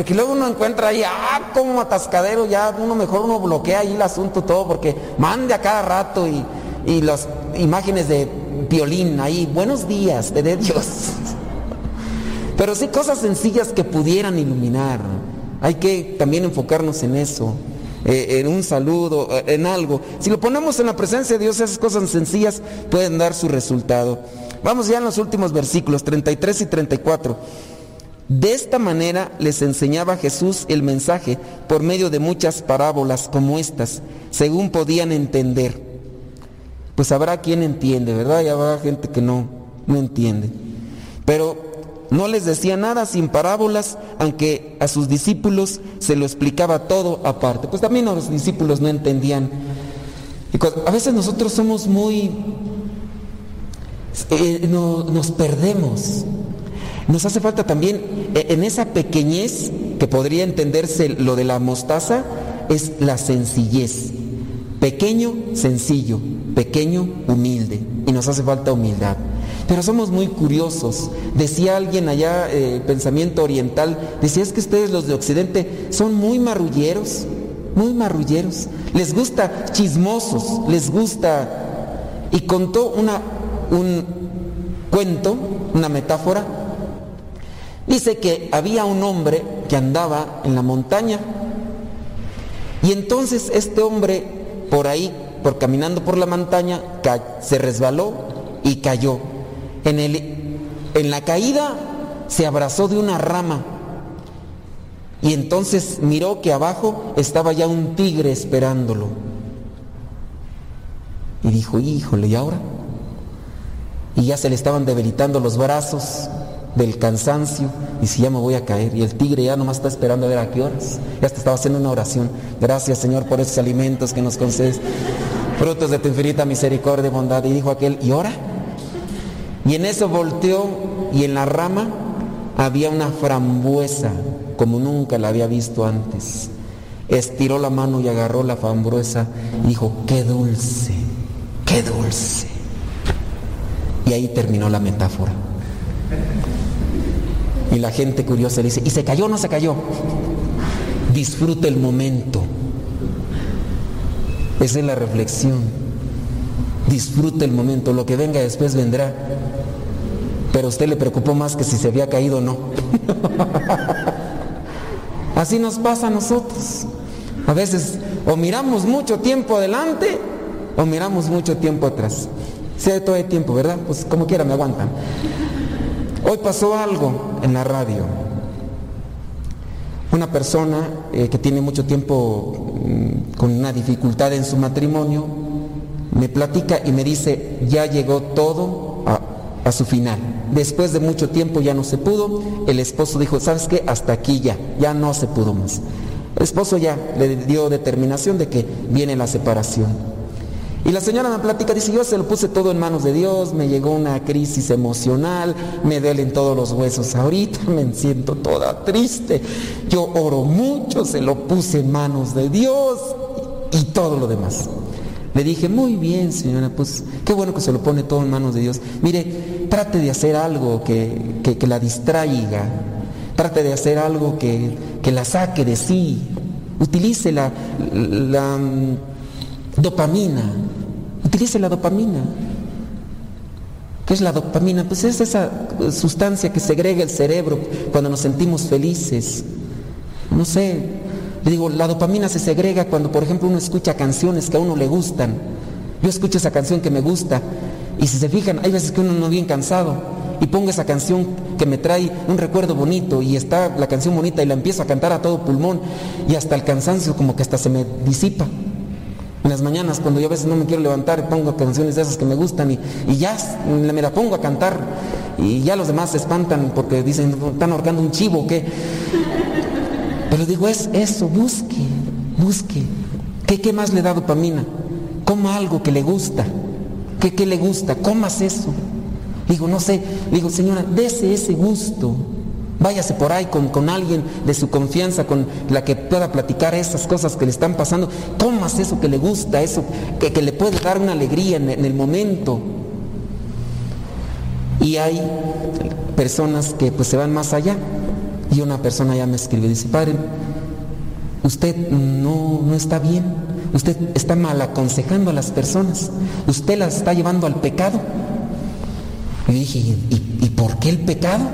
Porque luego uno encuentra ahí, ah, como atascadero, ya uno mejor uno bloquea ahí el asunto todo, porque mande a cada rato y, y las imágenes de violín ahí, buenos días, dé Dios. Pero sí cosas sencillas que pudieran iluminar. Hay que también enfocarnos en eso, eh, en un saludo, eh, en algo. Si lo ponemos en la presencia de Dios, esas cosas sencillas pueden dar su resultado. Vamos ya en los últimos versículos, 33 y 34. De esta manera les enseñaba Jesús el mensaje por medio de muchas parábolas como estas, según podían entender. Pues habrá quien entiende, ¿verdad? Y habrá gente que no, no entiende. Pero no les decía nada sin parábolas, aunque a sus discípulos se lo explicaba todo aparte. Pues también los discípulos no entendían. A veces nosotros somos muy... Eh, nos perdemos nos hace falta también, eh, en esa pequeñez que podría entenderse lo de la mostaza, es la sencillez. Pequeño, sencillo, pequeño, humilde. Y nos hace falta humildad. Pero somos muy curiosos. Decía alguien allá, eh, pensamiento oriental, decía es que ustedes los de Occidente son muy marrulleros, muy marrulleros. Les gusta chismosos, les gusta... Y contó una, un cuento, una metáfora Dice que había un hombre que andaba en la montaña y entonces este hombre por ahí, por caminando por la montaña, se resbaló y cayó. En, el, en la caída se abrazó de una rama y entonces miró que abajo estaba ya un tigre esperándolo. Y dijo, híjole, ¿y ahora? Y ya se le estaban debilitando los brazos del cansancio y si ya me voy a caer. Y el tigre ya nomás está esperando a ver a qué horas. Ya hasta estaba haciendo una oración. Gracias Señor por esos alimentos que nos concedes. Frutos de tu infinita misericordia y bondad. Y dijo aquel y ahora y en eso volteó y en la rama había una frambuesa como nunca la había visto antes. Estiró la mano y agarró la frambuesa y dijo qué dulce qué dulce y ahí terminó la metáfora y la gente curiosa le dice, ¿y se cayó o no se cayó? Disfrute el momento. Esa es la reflexión. Disfrute el momento. Lo que venga después vendrá. Pero a usted le preocupó más que si se había caído o no. Así nos pasa a nosotros. A veces o miramos mucho tiempo adelante o miramos mucho tiempo atrás. Hay todo el tiempo, ¿verdad? Pues como quiera me aguantan. Hoy pasó algo en la radio. Una persona eh, que tiene mucho tiempo mm, con una dificultad en su matrimonio me platica y me dice, ya llegó todo a, a, su final. Después de mucho tiempo ya no se pudo. El esposo dijo, ¿sabes qué? Hasta aquí ya, ya no se pudo más. El esposo ya le dio determinación de que viene la separación. Y la señora me platica, dice, yo se lo puse todo en manos de Dios, me llegó una crisis emocional, me duelen todos los huesos ahorita, me siento toda triste. Yo oro mucho, se lo puse en manos de Dios y todo lo demás. Le dije, muy bien señora, pues qué bueno que se lo pone todo en manos de Dios. Mire, trate de hacer algo que, que, la distraiga, trate de hacer algo que, que la saque de sí, utilice la, la Dopamina. Utilice la dopamina. ¿Qué es la dopamina? Pues es esa sustancia que segrega el cerebro cuando nos sentimos felices. No sé, le digo, la dopamina se segrega cuando, por ejemplo, uno escucha canciones que a uno le gustan. Yo escucho esa canción que me gusta y si se fijan, hay veces que uno no bien cansado y pongo esa canción que me trae un recuerdo bonito y está la canción bonita y la empiezo a cantar a todo pulmón y hasta el cansancio como que hasta se me disipa. En las mañanas, cuando yo a veces no me quiero levantar, pongo canciones de esas que me gustan y, ya me la pongo a cantar. Y ya los demás se espantan porque dicen, están ahorcando un chivo, ¿qué? Pero digo, es eso, busque, busque. ¿Qué, qué más le da dopamina? Coma algo que le gusta. ¿Qué, qué le gusta? Comas eso. Digo, no sé, digo, señora, dese ese gusto. Váyase por ahí con, alguien de su confianza, con la que pueda platicar esas cosas que le están pasando. Tomas eso que le gusta, eso que, le puede dar una alegría en, el momento. Y hay personas que pues se van más allá. Y una persona ya me escribe, dice, padre, usted no, no está bien, usted está mal aconsejando a las personas, usted las está llevando al pecado. Y dije, ¿y, y por qué el pecado?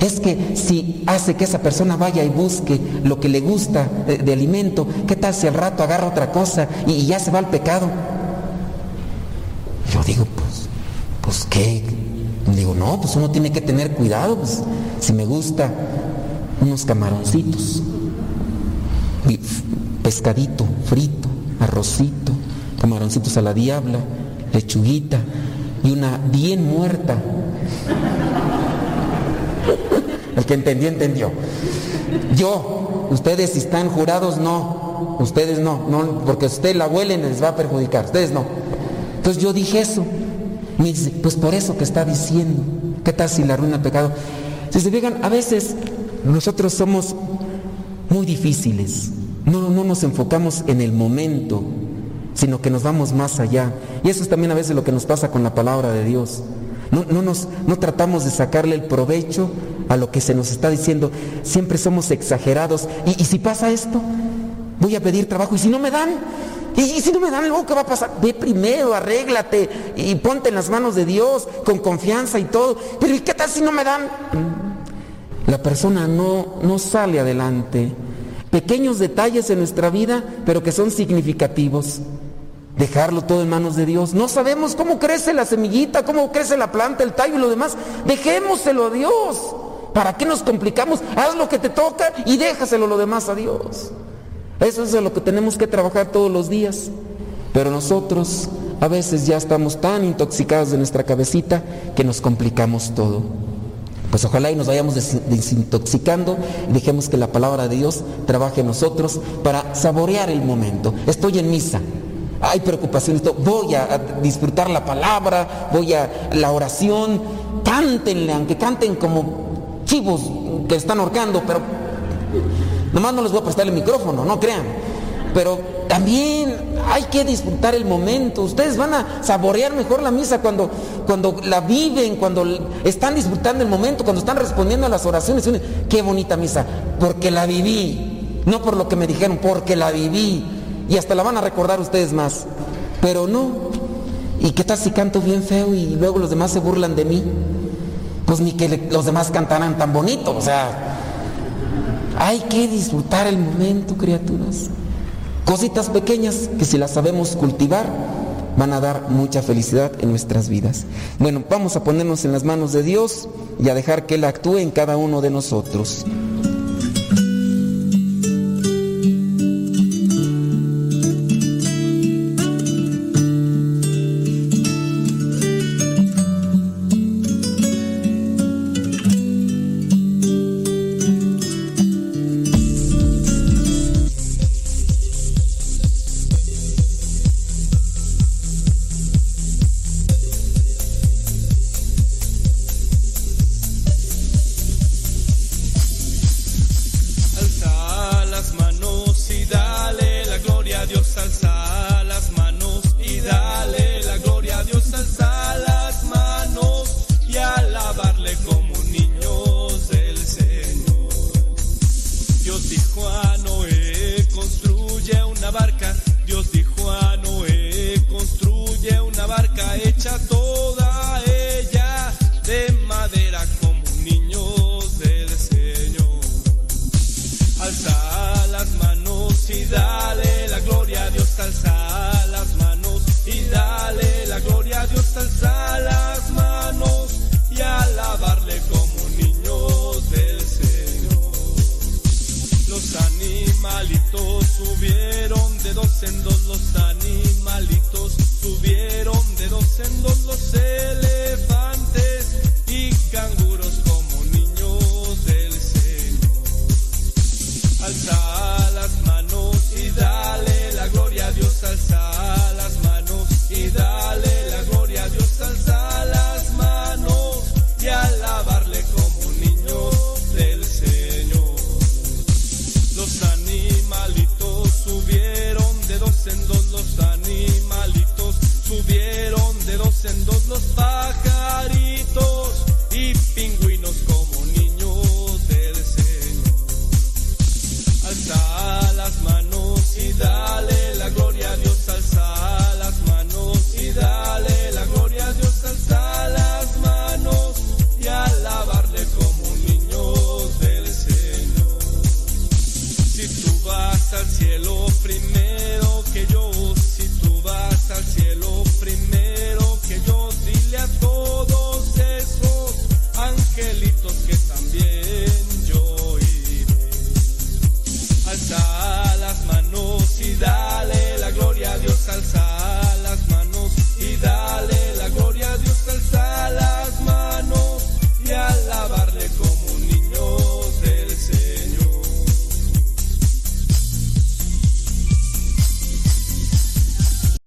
Es que si hace que esa persona vaya y busque lo que le gusta de, alimento, ¿qué tal si al rato agarra otra cosa y, ya se va al pecado? Yo digo, pues, pues qué. Digo, no, pues uno tiene que tener cuidado. Pues, si me gusta unos camaroncitos, pescadito frito, arrocito, camaroncitos a la diabla, lechuguita y una bien muerta el que entendió, entendió. Yo, ustedes si están jurados, no. Ustedes no, no, porque usted la huelen les va a perjudicar. Ustedes no. Entonces yo dije eso. Me dice, pues por eso que está diciendo. ¿Qué tal si la ruina el pecado? Si se fijan, a veces nosotros somos muy difíciles. No, no nos enfocamos en el momento, sino que nos vamos más allá. Y eso es también a veces lo que nos pasa con la palabra de Dios. No, no, nos, no tratamos de sacarle el provecho a lo que se nos está diciendo. Siempre somos exagerados. Y, si pasa esto, voy a pedir trabajo. Y si no me dan, y, si no me dan, luego qué va a pasar. Ve primero, arréglate y ponte en las manos de Dios con confianza y todo. Pero ¿y qué tal si no me dan? La persona no, no sale adelante. Pequeños detalles en nuestra vida, pero que son significativos. Dejarlo todo en manos de Dios. No sabemos cómo crece la semillita, cómo crece la planta, el tallo y lo demás. Dejémoselo a Dios. ¿Para qué nos complicamos? Haz lo que te toca y déjaselo lo demás a Dios. Eso es lo que tenemos que trabajar todos los días. Pero nosotros a veces ya estamos tan intoxicados de nuestra cabecita que nos complicamos todo. Pues ojalá y nos vayamos desintoxicando y dejemos que la palabra de Dios trabaje en nosotros para saborear el momento. Estoy en misa, hay preocupaciones, voy a, disfrutar la palabra, voy a la oración, cántenle, aunque canten como chivos que están ahorcando, pero nomás no les voy a prestar el micrófono, no crean. Pero también hay que disfrutar el momento. Ustedes van a saborear mejor la misa cuando, cuando la viven, cuando están disfrutando el momento, cuando están respondiendo a las oraciones. Qué bonita misa, porque la viví. No por lo que me dijeron, porque la viví y hasta la van a recordar ustedes más. Pero no. ¿Y qué tal si canto bien feo y luego los demás se burlan de mí? Pues ni que los demás cantaran tan bonito. O sea, hay que disfrutar el momento, criaturas. Cositas pequeñas que si las sabemos cultivar van a dar mucha felicidad en nuestras vidas. Bueno, vamos a ponernos en las manos de Dios y a dejar que Él actúe en cada uno de nosotros.